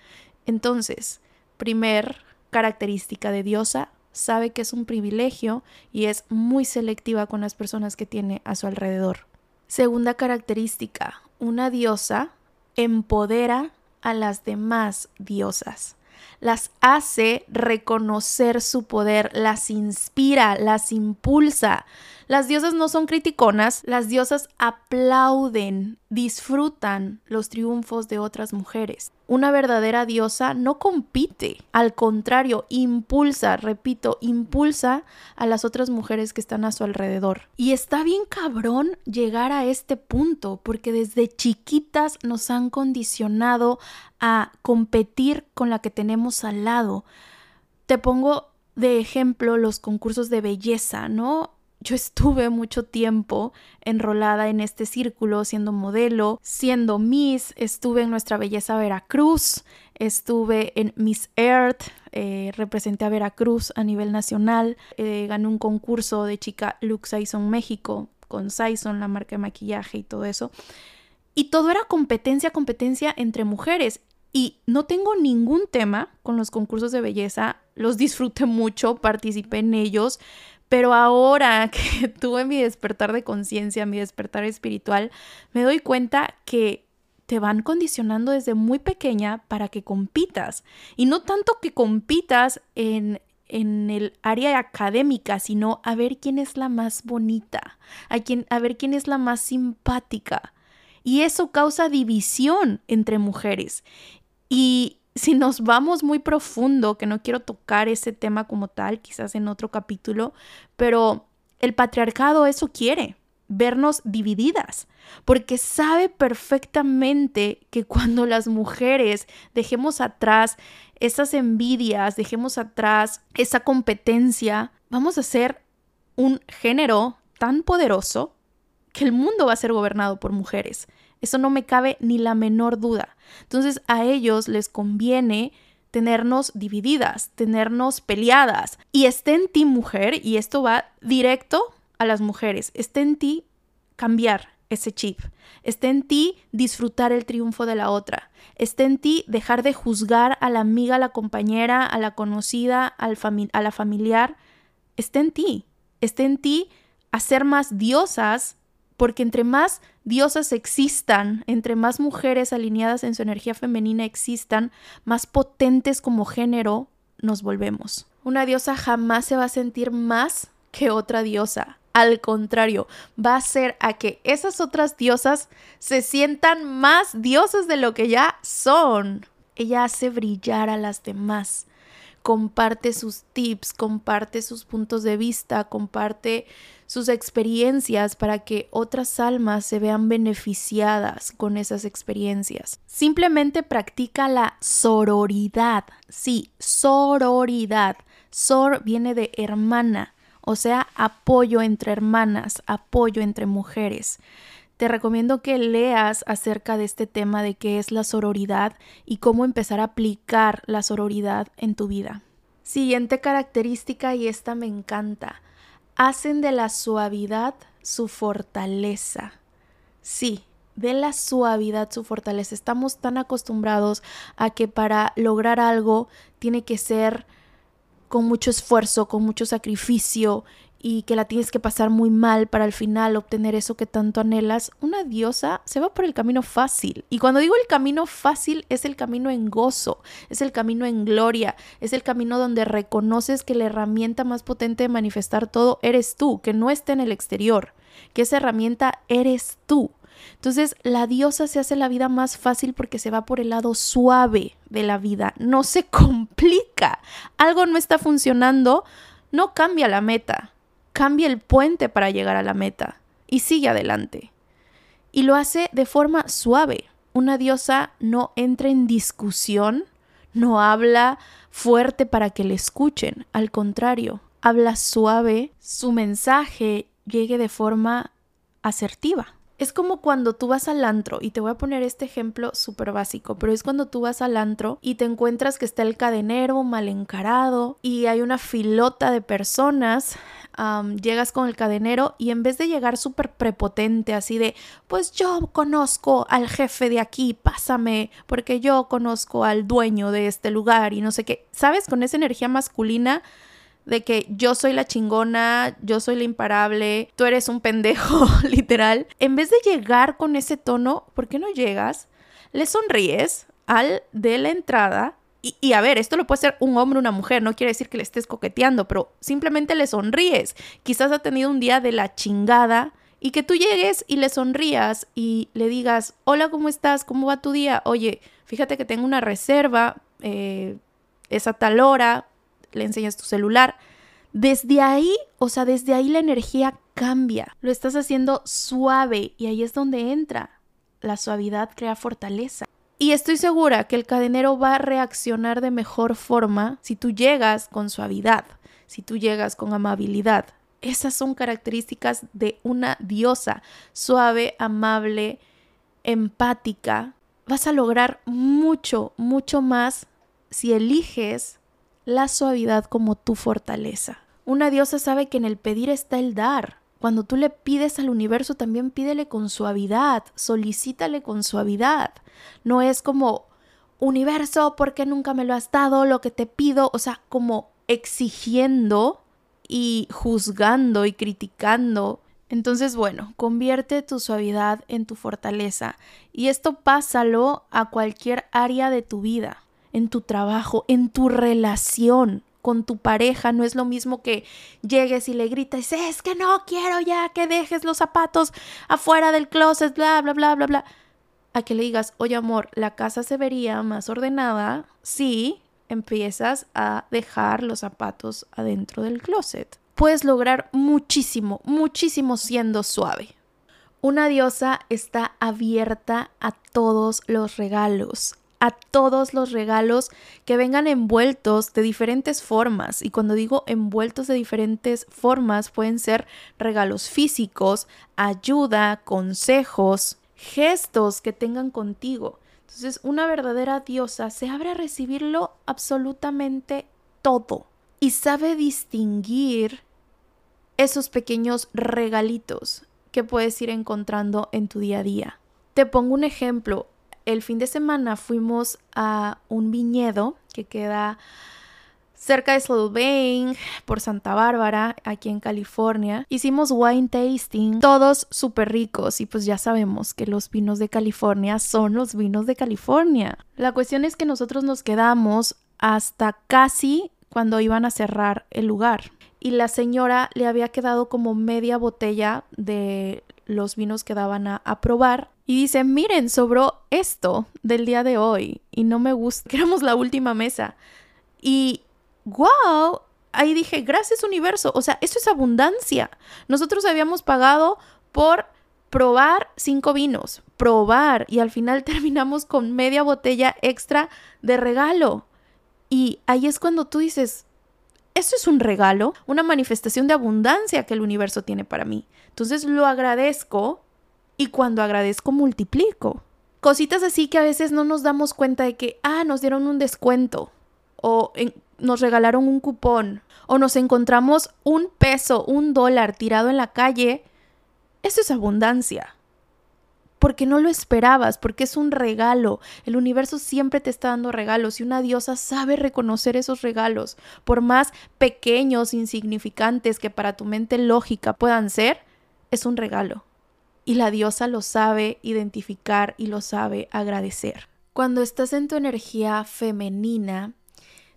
Entonces, primer característica de diosa, sabe que es un privilegio y es muy selectiva con las personas que tiene a su alrededor. Segunda característica, una diosa empodera a las demás diosas, las hace reconocer su poder, las inspira, las impulsa, las diosas no son criticonas, las diosas aplauden, disfrutan los triunfos de otras mujeres. Una verdadera diosa no compite, al contrario, impulsa, repito, impulsa a las otras mujeres que están a su alrededor. Y está bien cabrón llegar a este punto, porque desde chiquitas nos han condicionado a competir con la que tenemos al lado. Te pongo de ejemplo los concursos de belleza, ¿no? Yo estuve mucho tiempo enrolada en este círculo, siendo modelo, siendo Miss, estuve en Nuestra Belleza Veracruz, estuve en Miss Earth, eh, representé a Veracruz a nivel nacional, eh, gané un concurso de chica Luke Saison México con Saison, la marca de maquillaje y todo eso. Y todo era competencia, competencia entre mujeres. Y no tengo ningún tema con los concursos de belleza, los disfruté mucho, participé en ellos, pero ahora (laughs) que tuve mi despertar de conciencia, mi despertar espiritual, me doy cuenta que te van condicionando desde muy pequeña para que compitas. Y no tanto que compitas en, en el área académica, sino a ver quién es la más bonita, a, quién, a ver quién es la más simpática. Y eso causa división entre mujeres. Y si nos vamos muy profundo, que no quiero tocar ese tema como tal, quizás en otro capítulo, pero el patriarcado eso quiere, vernos divididas, porque sabe perfectamente que cuando las mujeres dejemos atrás esas envidias, dejemos atrás esa competencia, vamos a ser un género tan poderoso que el mundo va a ser gobernado por mujeres. Eso no me cabe ni la menor duda. Entonces a ellos les conviene tenernos divididas, tenernos peleadas. Y esté en ti mujer, y esto va directo a las mujeres, esté en ti cambiar ese chip, esté en ti disfrutar el triunfo de la otra, esté en ti dejar de juzgar a la amiga, a la compañera, a la conocida, a la familiar, esté en ti, esté en ti hacer más diosas porque entre más diosas existan, entre más mujeres alineadas en su energía femenina existan, más potentes como género nos volvemos. Una diosa jamás se va a sentir más que otra diosa. Al contrario, va a hacer a que esas otras diosas se sientan más diosas de lo que ya son. Ella hace brillar a las demás comparte sus tips, comparte sus puntos de vista, comparte sus experiencias para que otras almas se vean beneficiadas con esas experiencias. Simplemente practica la sororidad. Sí, sororidad. Sor viene de hermana, o sea, apoyo entre hermanas, apoyo entre mujeres. Te recomiendo que leas acerca de este tema de qué es la sororidad y cómo empezar a aplicar la sororidad en tu vida. Siguiente característica, y esta me encanta, hacen de la suavidad su fortaleza. Sí, de la suavidad su fortaleza. Estamos tan acostumbrados a que para lograr algo tiene que ser con mucho esfuerzo, con mucho sacrificio y que la tienes que pasar muy mal para al final obtener eso que tanto anhelas, una diosa se va por el camino fácil. Y cuando digo el camino fácil, es el camino en gozo, es el camino en gloria, es el camino donde reconoces que la herramienta más potente de manifestar todo eres tú, que no está en el exterior, que esa herramienta eres tú. Entonces la diosa se hace la vida más fácil porque se va por el lado suave de la vida, no se (laughs) complica. Algo no está funcionando, no cambia la meta cambia el puente para llegar a la meta y sigue adelante. Y lo hace de forma suave. Una diosa no entra en discusión, no habla fuerte para que le escuchen, al contrario, habla suave, su mensaje llegue de forma asertiva. Es como cuando tú vas al antro, y te voy a poner este ejemplo súper básico, pero es cuando tú vas al antro y te encuentras que está el cadenero mal encarado y hay una filota de personas llegas con el cadenero y en vez de llegar súper prepotente, así de, pues yo conozco al jefe de aquí, pásame, porque yo conozco al dueño de este lugar y no sé qué, ¿sabes? Con esa energía masculina de que yo soy la chingona, yo soy la imparable, tú eres un pendejo, (laughs) literal. En vez de llegar con ese tono, ¿por qué no llegas? Le sonríes al de la entrada y, a ver, esto lo puede ser un hombre o una mujer, no quiere decir que le estés coqueteando, pero simplemente le sonríes. Quizás ha tenido un día de la chingada y que tú llegues y le sonrías y le digas, hola, ¿cómo estás? ¿Cómo va tu día? Oye, fíjate que tengo una reserva, eh, es a tal hora, le enseñas tu celular. Desde ahí, o sea, desde ahí la energía cambia. Lo estás haciendo suave y ahí es donde entra. La suavidad crea fortaleza. Y estoy segura que el cadenero va a reaccionar de mejor forma si tú llegas con suavidad, si tú llegas con amabilidad. Esas son características de una diosa, suave, amable, empática. Vas a lograr mucho, mucho más si eliges la suavidad como tu fortaleza. Una diosa sabe que en el pedir está el dar. Cuando tú le pides al universo, también pídele con suavidad, solicítale con suavidad. No es como, universo, ¿por qué nunca me lo has dado? Lo que te pido, o sea, como exigiendo y juzgando y criticando. Entonces, bueno, convierte tu suavidad en tu fortaleza. Y esto pásalo a cualquier área de tu vida, en tu trabajo, en tu relación con tu pareja no es lo mismo que llegues y le grites, es que no quiero ya que dejes los zapatos afuera del closet, bla, bla, bla, bla, bla. A que le digas, oye amor, la casa se vería más ordenada si empiezas a dejar los zapatos adentro del closet. Puedes lograr muchísimo, muchísimo siendo suave. Una diosa está abierta a todos los regalos, a todos los regalos que vengan envueltos de diferentes formas. Y cuando digo envueltos de diferentes formas, pueden ser regalos físicos, ayuda, consejos, gestos que tengan contigo. Entonces, una verdadera diosa se abre a recibirlo absolutamente todo y sabe distinguir esos pequeños regalitos que puedes ir encontrando en tu día a día. Te pongo un ejemplo el fin de semana fuimos a un viñedo que queda cerca de Slow por Santa Bárbara, aquí en California. Hicimos wine tasting, todos súper ricos y pues ya sabemos que los vinos de California son los vinos de California. La cuestión es que nosotros nos quedamos hasta casi cuando iban a cerrar el lugar y la señora le había quedado como media botella de los vinos que daban a, probar y dice, miren, sobró esto del día de hoy y no me gusta, (laughs) queremos la última mesa. Y, wow, ahí dije, gracias universo, o sea, eso es abundancia. Nosotros habíamos pagado por probar cinco vinos, probar y al final (laughs) terminamos con media botella extra de regalo. Y ahí es cuando tú dices, eso es un regalo, una manifestación de abundancia que el universo tiene para mí. Entonces lo agradezco y cuando agradezco multiplico. Cositas así que a veces no nos damos cuenta de que, ah, nos dieron un descuento o nos regalaron un cupón o nos encontramos un peso, un dólar tirado en la calle. Eso es abundancia porque no lo esperabas, porque es un regalo. El universo siempre te está dando regalos y una diosa sabe reconocer esos regalos, por más pequeños, insignificantes que para tu mente lógica puedan ser, es un regalo. Y la diosa lo sabe identificar y lo sabe agradecer. Cuando estás en tu energía femenina,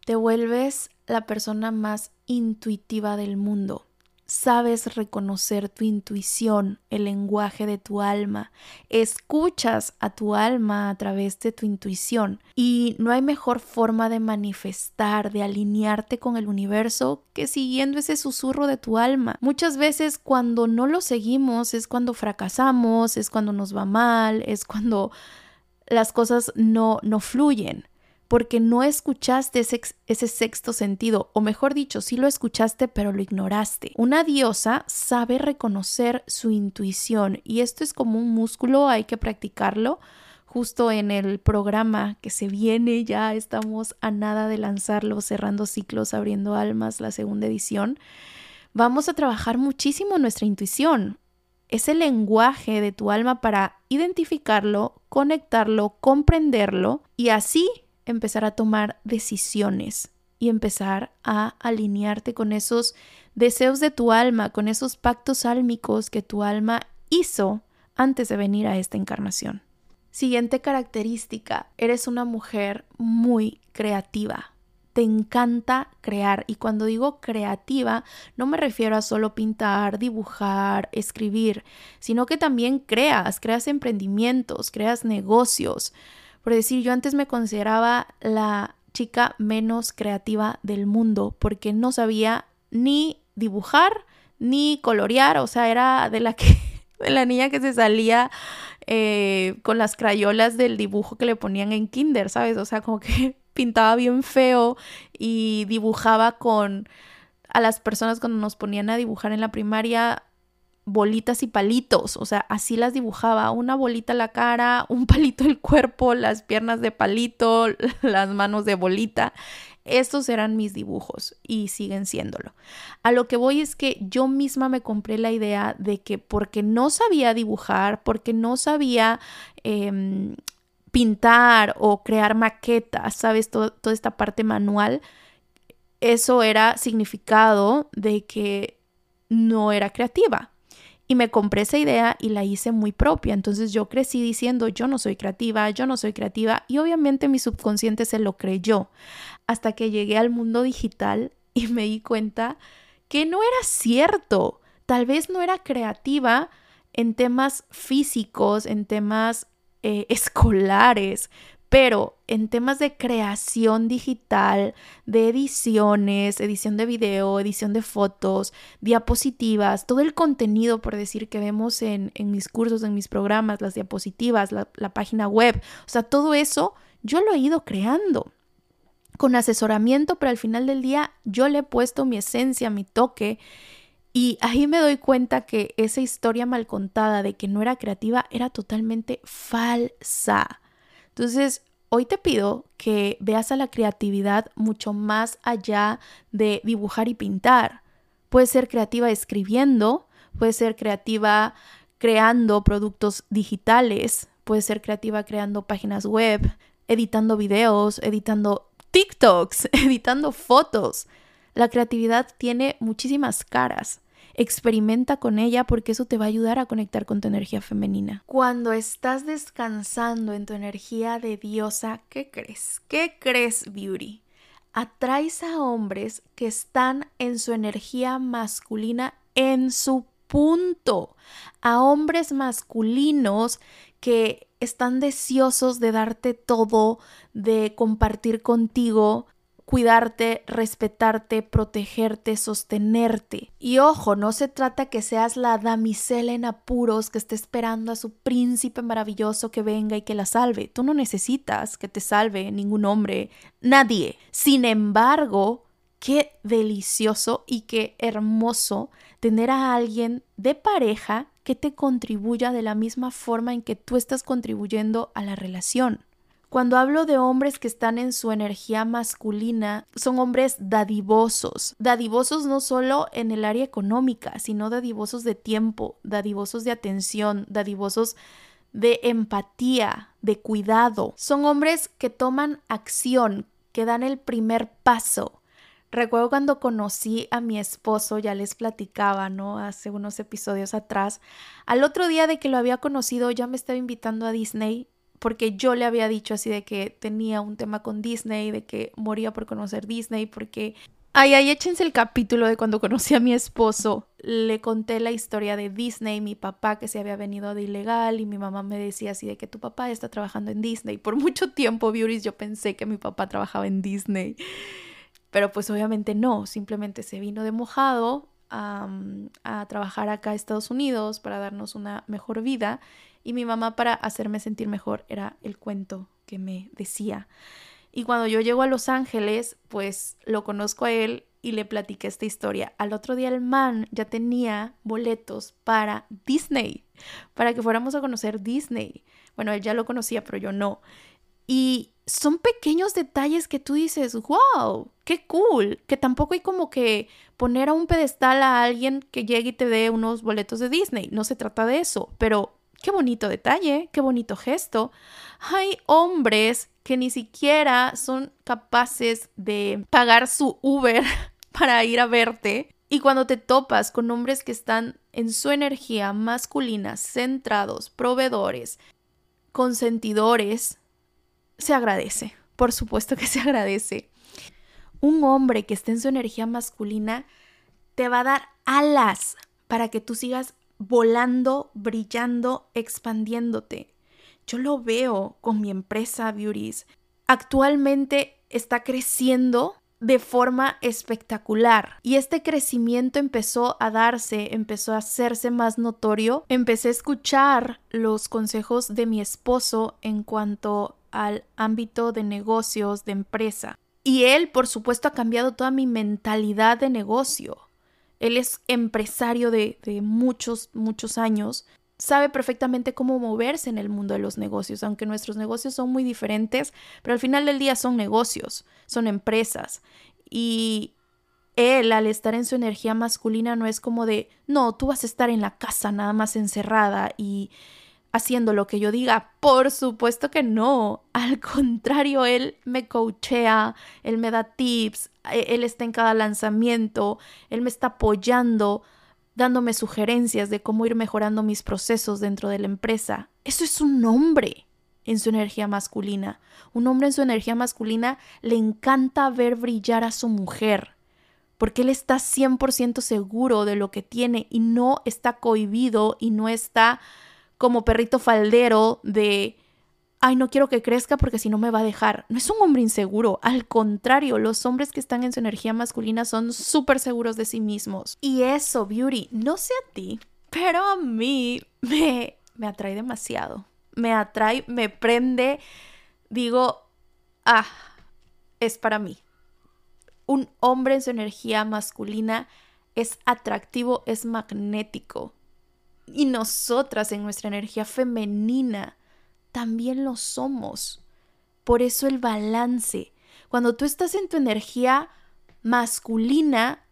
te vuelves la persona más intuitiva del mundo sabes reconocer tu intuición, el lenguaje de tu alma, escuchas a tu alma a través de tu intuición. Y no hay mejor forma de manifestar, de alinearte con el universo que siguiendo ese susurro de tu alma. Muchas veces cuando no lo seguimos es cuando fracasamos, es cuando nos va mal, es cuando las cosas no, no fluyen porque no escuchaste ese, sexto sentido, o mejor dicho, sí lo escuchaste pero lo ignoraste. Una diosa sabe reconocer su intuición y esto es como un músculo, hay que practicarlo. Justo en el programa que se viene, ya estamos a nada de lanzarlo, cerrando ciclos, abriendo almas, la segunda edición. Vamos a trabajar muchísimo nuestra intuición, ese lenguaje de tu alma para identificarlo, conectarlo, comprenderlo y así empezar a tomar decisiones y empezar a alinearte con esos deseos de tu alma, con esos pactos álmicos que tu alma hizo antes de venir a esta encarnación. Siguiente característica, eres una mujer muy creativa. Te encanta crear y cuando digo creativa no me refiero a solo pintar, dibujar, escribir, sino que también creas, creas emprendimientos, creas negocios, por decir, yo antes me consideraba la chica menos creativa del mundo porque no sabía ni dibujar ni colorear, o sea, era de la que (laughs) de la niña que se salía eh, con las crayolas del dibujo que le ponían en kinder, ¿sabes? O sea, como que (laughs) pintaba bien feo y dibujaba con a las personas cuando nos ponían a dibujar en la primaria bolitas y palitos, o sea, así las dibujaba, una bolita la cara, (laughs) un palito el cuerpo, las piernas de palito, (laughs) las manos de bolita. Estos eran mis dibujos y siguen siéndolo. A lo que voy es que yo misma me compré la idea de que porque no sabía dibujar, porque no sabía em, pintar o crear maquetas, ¿sabes? toda esta parte manual, eso era significado de que no era creativa. Y me compré esa idea y la hice muy propia. Entonces yo crecí diciendo, yo no soy creativa, yo no soy creativa. Y obviamente mi subconsciente se lo creyó. Hasta que llegué al mundo digital y me di cuenta que no era cierto. Tal vez no era creativa en temas físicos, en temas eh, (laughs) escolares, pero en temas de creación digital, de ediciones, edición de video, edición de fotos, diapositivas, todo el contenido, por decir, que vemos en, mis cursos, en mis programas, las diapositivas, la, la página web, o sea, todo eso yo lo he ido creando con asesoramiento, pero al final del día yo le he puesto mi esencia, mi toque. Y ahí me doy cuenta que esa historia mal contada de que no era creativa era totalmente falsa. Entonces, hoy te pido que veas a la creatividad mucho más allá de dibujar y pintar. Puedes ser creativa escribiendo, puedes ser creativa creando productos digitales, puedes ser creativa creando páginas web, editando videos, editando TikToks, (laughs) editando fotos. La creatividad tiene muchísimas caras. Experimenta con ella porque eso te va a ayudar a conectar con tu energía femenina. Cuando estás descansando en tu energía de diosa, ¿qué crees? ¿Qué crees, Beauty? Atraes a hombres que están en su energía masculina en su punto, a hombres masculinos que están deseosos de darte todo, de compartir contigo, cuidarte, respetarte, protegerte, sostenerte. Y ojo, no se trata que seas la damisela en apuros que esté esperando a su príncipe maravilloso que venga y que la salve. Tú no necesitas que te salve ningún hombre, nadie. Sin embargo, qué delicioso y qué hermoso tener a alguien de pareja que te contribuya de la misma forma en que tú estás contribuyendo a la relación. Cuando hablo de hombres que están en su energía masculina, son hombres dadivosos. Dadivosos no solo en el área económica, sino dadivosos de tiempo, dadivosos de atención, dadivosos de empatía, de cuidado. Son hombres que toman acción, que dan el primer paso. Recuerdo cuando conocí a mi esposo, ya les platicaba, ¿no? Hace unos episodios atrás. Al otro día de que lo había conocido, ya me estaba invitando a Disney porque yo le había dicho así de que tenía un tema con Disney, de que moría por conocer Disney, porque... Ay, ay, échense el capítulo de cuando (laughs) conocí a mi esposo. Le conté la historia de Disney, mi papá que se había venido de ilegal y mi mamá me decía así de que tu papá está trabajando en Disney. Por mucho tiempo, Beauty, yo pensé que mi papá trabajaba en Disney. Pero pues obviamente no, simplemente se vino de mojado a, a trabajar acá a Estados Unidos para darnos una mejor vida y mi mamá para hacerme sentir mejor era el cuento que me decía. Y cuando yo llego a Los Ángeles, pues lo conozco a él y le platiqué esta historia. Al otro día el man ya tenía boletos para Disney, para que fuéramos a conocer Disney. Bueno, él ya lo conocía, pero yo no. Y son pequeños detalles que tú dices, wow, qué cool, que tampoco hay como que poner a un pedestal a alguien que llegue y te dé unos boletos de Disney, no se trata de eso, pero Qué bonito detalle, qué bonito gesto. Hay hombres que ni siquiera son capaces de pagar su Uber (laughs) para ir a verte. Y cuando te topas con hombres que están en su energía masculina, centrados, proveedores, consentidores, se agradece. Por supuesto que (laughs) se agradece. Un hombre que esté en su energía masculina te va a dar alas para que tú sigas volando, brillando, expandiéndote. Yo lo veo con mi empresa Beauties. Actualmente está creciendo de forma espectacular. Y este crecimiento empezó a darse, empezó a hacerse más notorio. Empecé a escuchar los consejos de mi esposo en cuanto al ámbito de negocios, de empresa. Y él, por supuesto, ha cambiado toda mi mentalidad de negocio. Él es empresario de, muchos, muchos años. Sabe perfectamente cómo moverse en el mundo de los negocios, aunque nuestros negocios son muy diferentes, pero al final del día son negocios, son empresas. Y él, al estar en su energía masculina, no es como de, no, tú vas a estar en la casa nada más encerrada y haciendo lo que yo diga. Por supuesto que no. Al (laughs) contrario, él me coachea, él me da tips, e-, él está en cada lanzamiento, él me está apoyando, dándome sugerencias de cómo ir mejorando mis procesos dentro de la empresa. Eso es un hombre en su energía masculina. Un hombre en su energía masculina le encanta ver brillar a su mujer, porque él está 100% seguro de lo que tiene y no está cohibido y no está como perrito faldero de, ay, no quiero que crezca porque si no me va a dejar. No es un hombre inseguro, al contrario, los hombres que están en su energía masculina son súper seguros de sí mismos. Y eso, Beauty, no sé a ti, pero a mí me, me atrae demasiado. Me atrae, me prende, digo, ah, es para mí. Un hombre en su energía masculina es atractivo, es magnético. Y nosotras en nuestra energía femenina también lo somos. Por eso el balance. Cuando tú estás en tu energía masculina,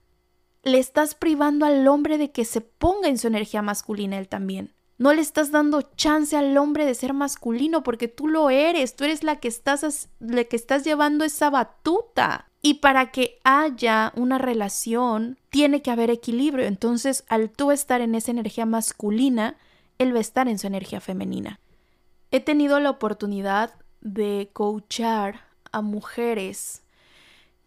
le estás privando al hombre de que se ponga en su energía masculina él también. No le estás dando chance al hombre de ser masculino porque tú lo eres, tú eres la que estás, la que estás llevando esa batuta. Y para que haya una relación, tiene que haber equilibrio. Entonces, al tú estar en esa energía masculina, él va a estar en su energía femenina. He tenido la oportunidad de coachar a mujeres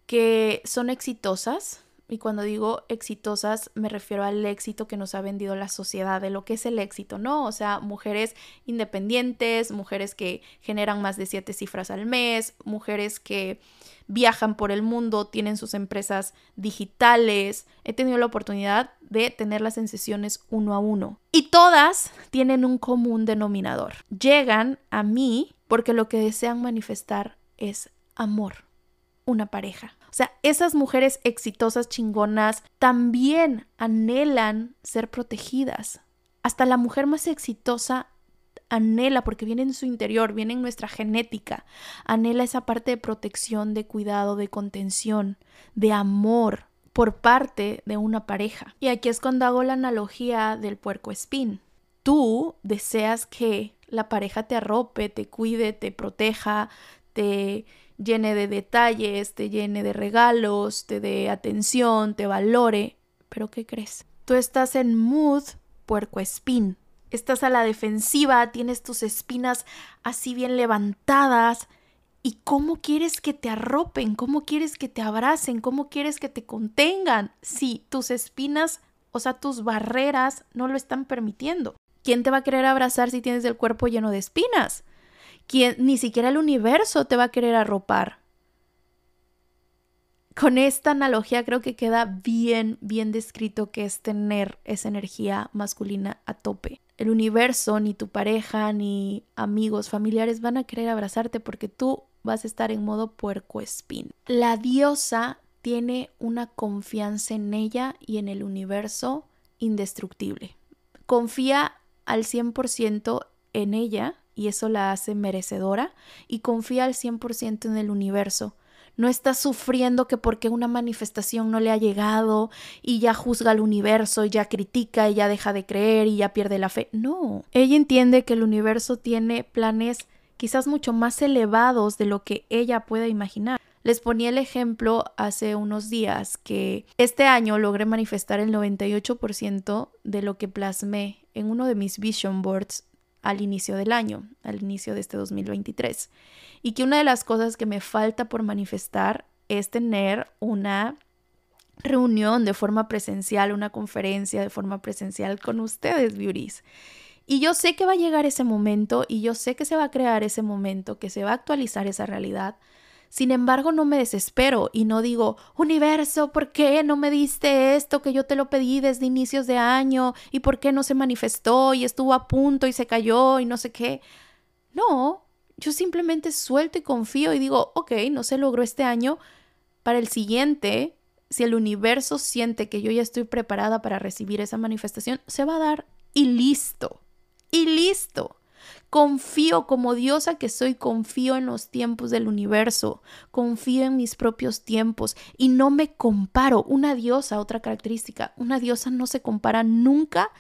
que son exitosas, y cuando digo exitosas, me refiero al éxito que nos ha vendido la sociedad, de lo que es el éxito, ¿no? O sea, mujeres independientes, mujeres que generan más de siete cifras al mes, mujeres que viajan por el mundo, tienen sus empresas digitales. He tenido la oportunidad de tenerlas en sesiones uno a uno. Y todas tienen un común denominador. Llegan a mí porque lo que desean manifestar es amor una pareja. O sea, esas mujeres exitosas, chingonas, también anhelan ser protegidas. Hasta la mujer más exitosa anhela, porque viene en su interior, viene en nuestra genética, anhela esa parte de protección, de cuidado, de contención, de amor por parte de una pareja. Y aquí es cuando hago la analogía del puerco espín. Tú deseas que la pareja te arrope, te cuide, te proteja, te llene de detalles, te llene de regalos, te dé atención, te valore. Pero ¿qué crees? Tú estás en mood puerco espín. Estás a la defensiva, tienes tus espinas así bien levantadas. ¿Y cómo quieres que te arropen? ¿Cómo quieres que te abracen? ¿Cómo quieres que te contengan? Si tus espinas, o sea, tus barreras no lo están permitiendo. ¿Quién te va a querer abrazar si tienes el cuerpo lleno de espinas? ¿Quién, ni siquiera el universo te va a querer arropar. Con esta analogía creo que queda bien, bien descrito que es tener esa energía masculina a tope. El universo, ni tu pareja, ni amigos, familiares van a querer abrazarte porque tú vas a estar en modo puerco espín. La diosa tiene una confianza en ella y en el universo indestructible. Confía al 100% en ella y eso la hace merecedora y confía al 100% en el universo. No está sufriendo que porque una manifestación no le ha llegado y ya juzga al universo y ya critica y ya deja de creer y ya pierde la fe. No, ella entiende que el universo tiene planes quizás mucho más elevados de lo que ella pueda imaginar. Les ponía el ejemplo hace unos días que este año logré manifestar el 98% de lo que plasmé en uno de mis vision boards al inicio del año, al inicio de este 2023. Y que una de las cosas que me falta por manifestar es tener una reunión de forma presencial, una conferencia de forma presencial con ustedes, beauties. Y yo sé que va a llegar ese momento y yo sé que se va a crear ese momento, que se va a actualizar esa realidad, sin embargo, no me desespero y no digo, universo, ¿por qué no me diste esto que yo te lo pedí desde inicios de año? ¿Y por qué no se manifestó y estuvo a punto y se cayó y no sé qué? No, yo simplemente suelto y confío y digo, ok, no se logró este año, para el siguiente, si el universo siente que yo ya estoy preparada para recibir esa manifestación, se va a dar y listo. Y listo. Confío como diosa que soy, confío en los tiempos del universo, confío en mis propios tiempos y no me comparo. Una diosa, otra característica, una diosa no se compara nunca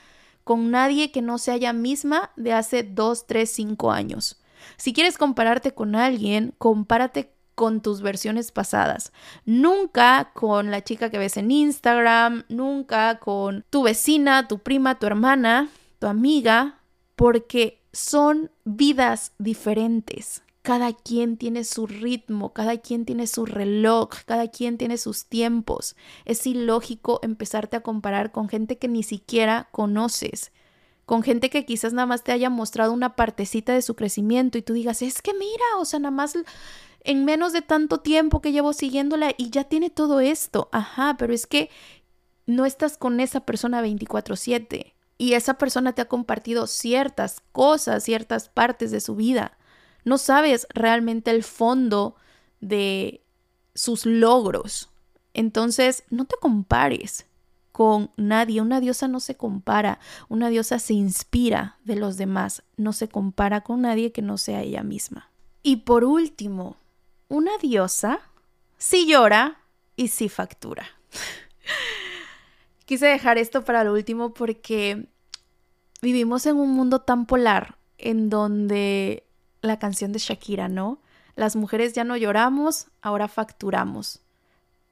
con nadie que no sea ella misma de hace dos, tres, cinco años. Si quieres compararte con alguien, compárate con tus versiones pasadas. Nunca con la chica que ves en Instagram, nunca con tu vecina, tu prima, tu hermana, tu amiga, porque son vidas diferentes. Cada quien tiene su ritmo, cada quien tiene su reloj, cada quien tiene sus tiempos. Es ilógico empezarte a comparar con gente que ni siquiera conoces, con gente que quizás nada más te haya mostrado una partecita de su crecimiento y tú digas, es que mira, o sea, nada más en menos de tanto tiempo que llevo siguiéndola y ya tiene todo esto. Ajá, pero es que no estás con esa persona 24/7 y esa persona te ha compartido ciertas cosas, ciertas partes de su vida. No sabes realmente el fondo de sus logros. Entonces, no te compares con nadie. Una diosa no se compara. Una diosa se inspira de los demás. No se compara con nadie que no sea ella misma. Y por último, una diosa sí llora y sí factura. (laughs) Quise dejar esto para lo último porque vivimos en un mundo tan polar en donde la canción de Shakira, ¿no? Las mujeres ya no lloramos, ahora facturamos.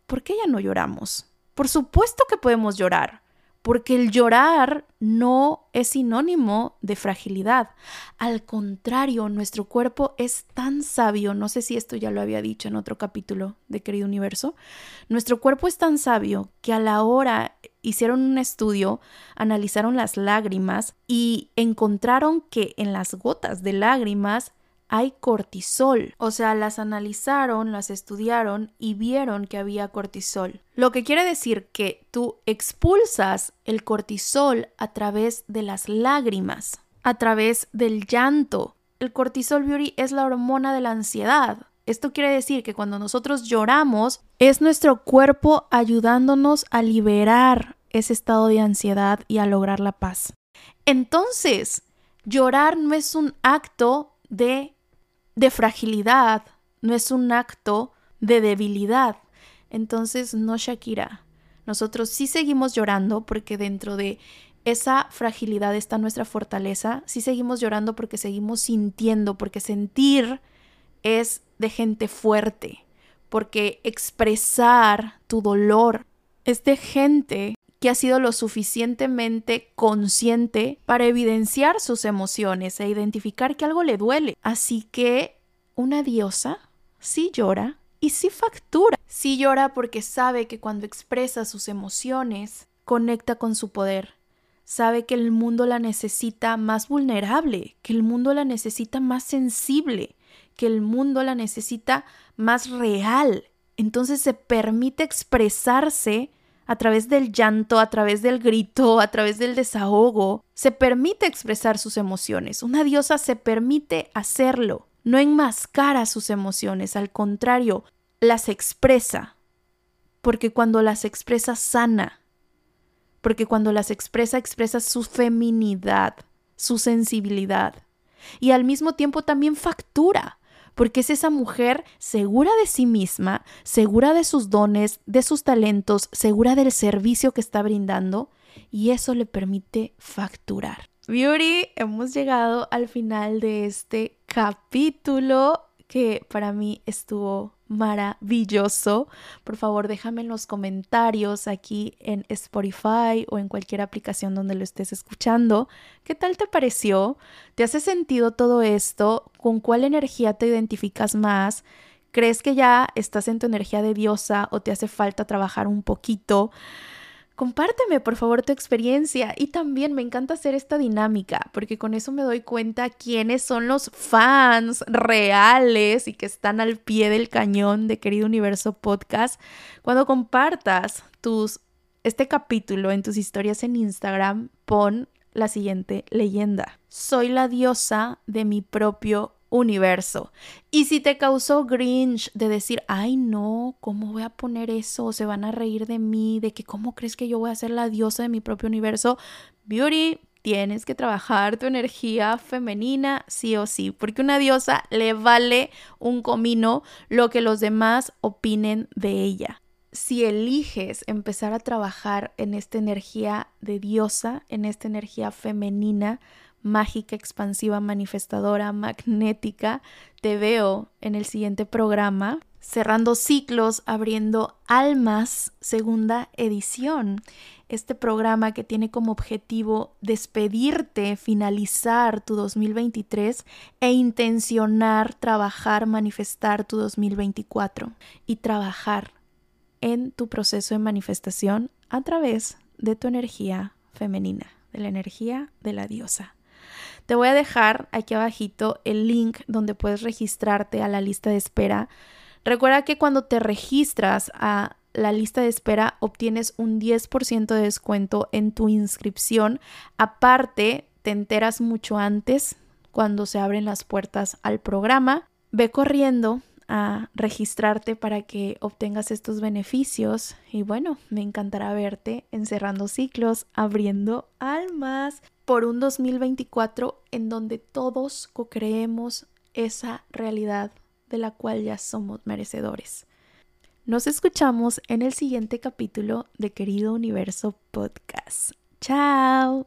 ¿Por qué ya no lloramos? Por supuesto que podemos llorar porque el llorar no es sinónimo de fragilidad. Al contrario, nuestro cuerpo es tan sabio, no sé si esto ya lo había dicho en otro capítulo de Querido Universo, nuestro cuerpo es tan sabio que a la hora hicieron un estudio, analizaron las lágrimas y encontraron que en las gotas de lágrimas hay cortisol. O sea, las analizaron, las estudiaron y vieron que había cortisol. Lo que quiere decir que tú expulsas el cortisol a través de las lágrimas, a través del llanto. El cortisol beauty es la hormona de la ansiedad. Esto quiere decir que cuando nosotros lloramos, es nuestro cuerpo ayudándonos a liberar ese estado de ansiedad y a lograr la paz. Entonces, llorar no es un acto de, de fragilidad, no es un acto de debilidad. Entonces, no, Shakira. Nosotros sí seguimos llorando porque dentro de esa fragilidad está nuestra fortaleza. Sí seguimos llorando porque seguimos sintiendo, porque sentir es de gente fuerte, porque expresar tu dolor es de gente que ha sido lo suficientemente consciente para evidenciar sus emociones e identificar que algo le duele. Así que una diosa sí llora y sí factura. Sí llora porque sabe que cuando expresa sus emociones, conecta con su poder. Sabe que el mundo la necesita más vulnerable, que el mundo la necesita más sensible, que el mundo la necesita más real. Entonces se permite expresarse a través del llanto, a través del grito, a través del desahogo, se permite expresar sus emociones. Una diosa se permite hacerlo, no enmascara sus emociones, al contrario, las expresa, porque cuando las expresa sana, porque cuando las expresa expresa su feminidad, su sensibilidad, y al mismo tiempo también factura, porque es esa mujer segura de sí misma, segura de sus dones, de sus talentos, segura del servicio que está brindando y eso le permite facturar. Beauty, hemos llegado al final de este capítulo que para mí estuvo maravilloso. Por favor, déjame en los comentarios aquí en Spotify o en cualquier aplicación donde lo estés escuchando. ¿Qué tal te pareció? ¿Te hace sentido todo esto? ¿Con cuál energía te identificas más? ¿Crees que ya estás en tu energía de diosa o te hace falta trabajar un poquito? Compárteme por favor tu experiencia y también me encanta hacer esta dinámica porque con eso me doy cuenta quiénes son los fans reales y que están al pie del cañón de Querido Universo Podcast. Cuando compartas tus este capítulo en tus historias en Instagram, pon la siguiente leyenda. Soy la diosa de mi propio universo. Y si te causó Grinch de decir, ay no, ¿cómo voy a poner eso? Se van a reír de mí, de que cómo crees que yo voy a ser la diosa de mi propio universo. Beauty, tienes que trabajar tu energía femenina sí o sí, porque una diosa le vale un comino lo que los demás opinen de ella. Si eliges empezar a trabajar en esta energía de diosa, en esta energía femenina, mágica, expansiva, manifestadora, magnética. Te veo en el siguiente programa, cerrando ciclos, abriendo almas, segunda edición. Este programa que tiene como objetivo despedirte, finalizar tu 2023 e intencionar, trabajar, manifestar tu 2024 y trabajar en tu proceso de manifestación a través de tu energía femenina, de la energía de la diosa. Te voy a dejar aquí abajito el link donde puedes registrarte a la lista de espera. Recuerda que cuando te registras a la lista de espera obtienes un 10% de descuento en tu inscripción. Aparte, te enteras mucho antes cuando se abren las puertas al programa. Ve corriendo a registrarte para que obtengas estos beneficios y bueno, me encantará verte encerrando ciclos, abriendo almas por un 2024 en donde todos co-creemos esa realidad de la cual ya somos merecedores. Nos escuchamos en el siguiente capítulo de Querido Universo Podcast. Chao.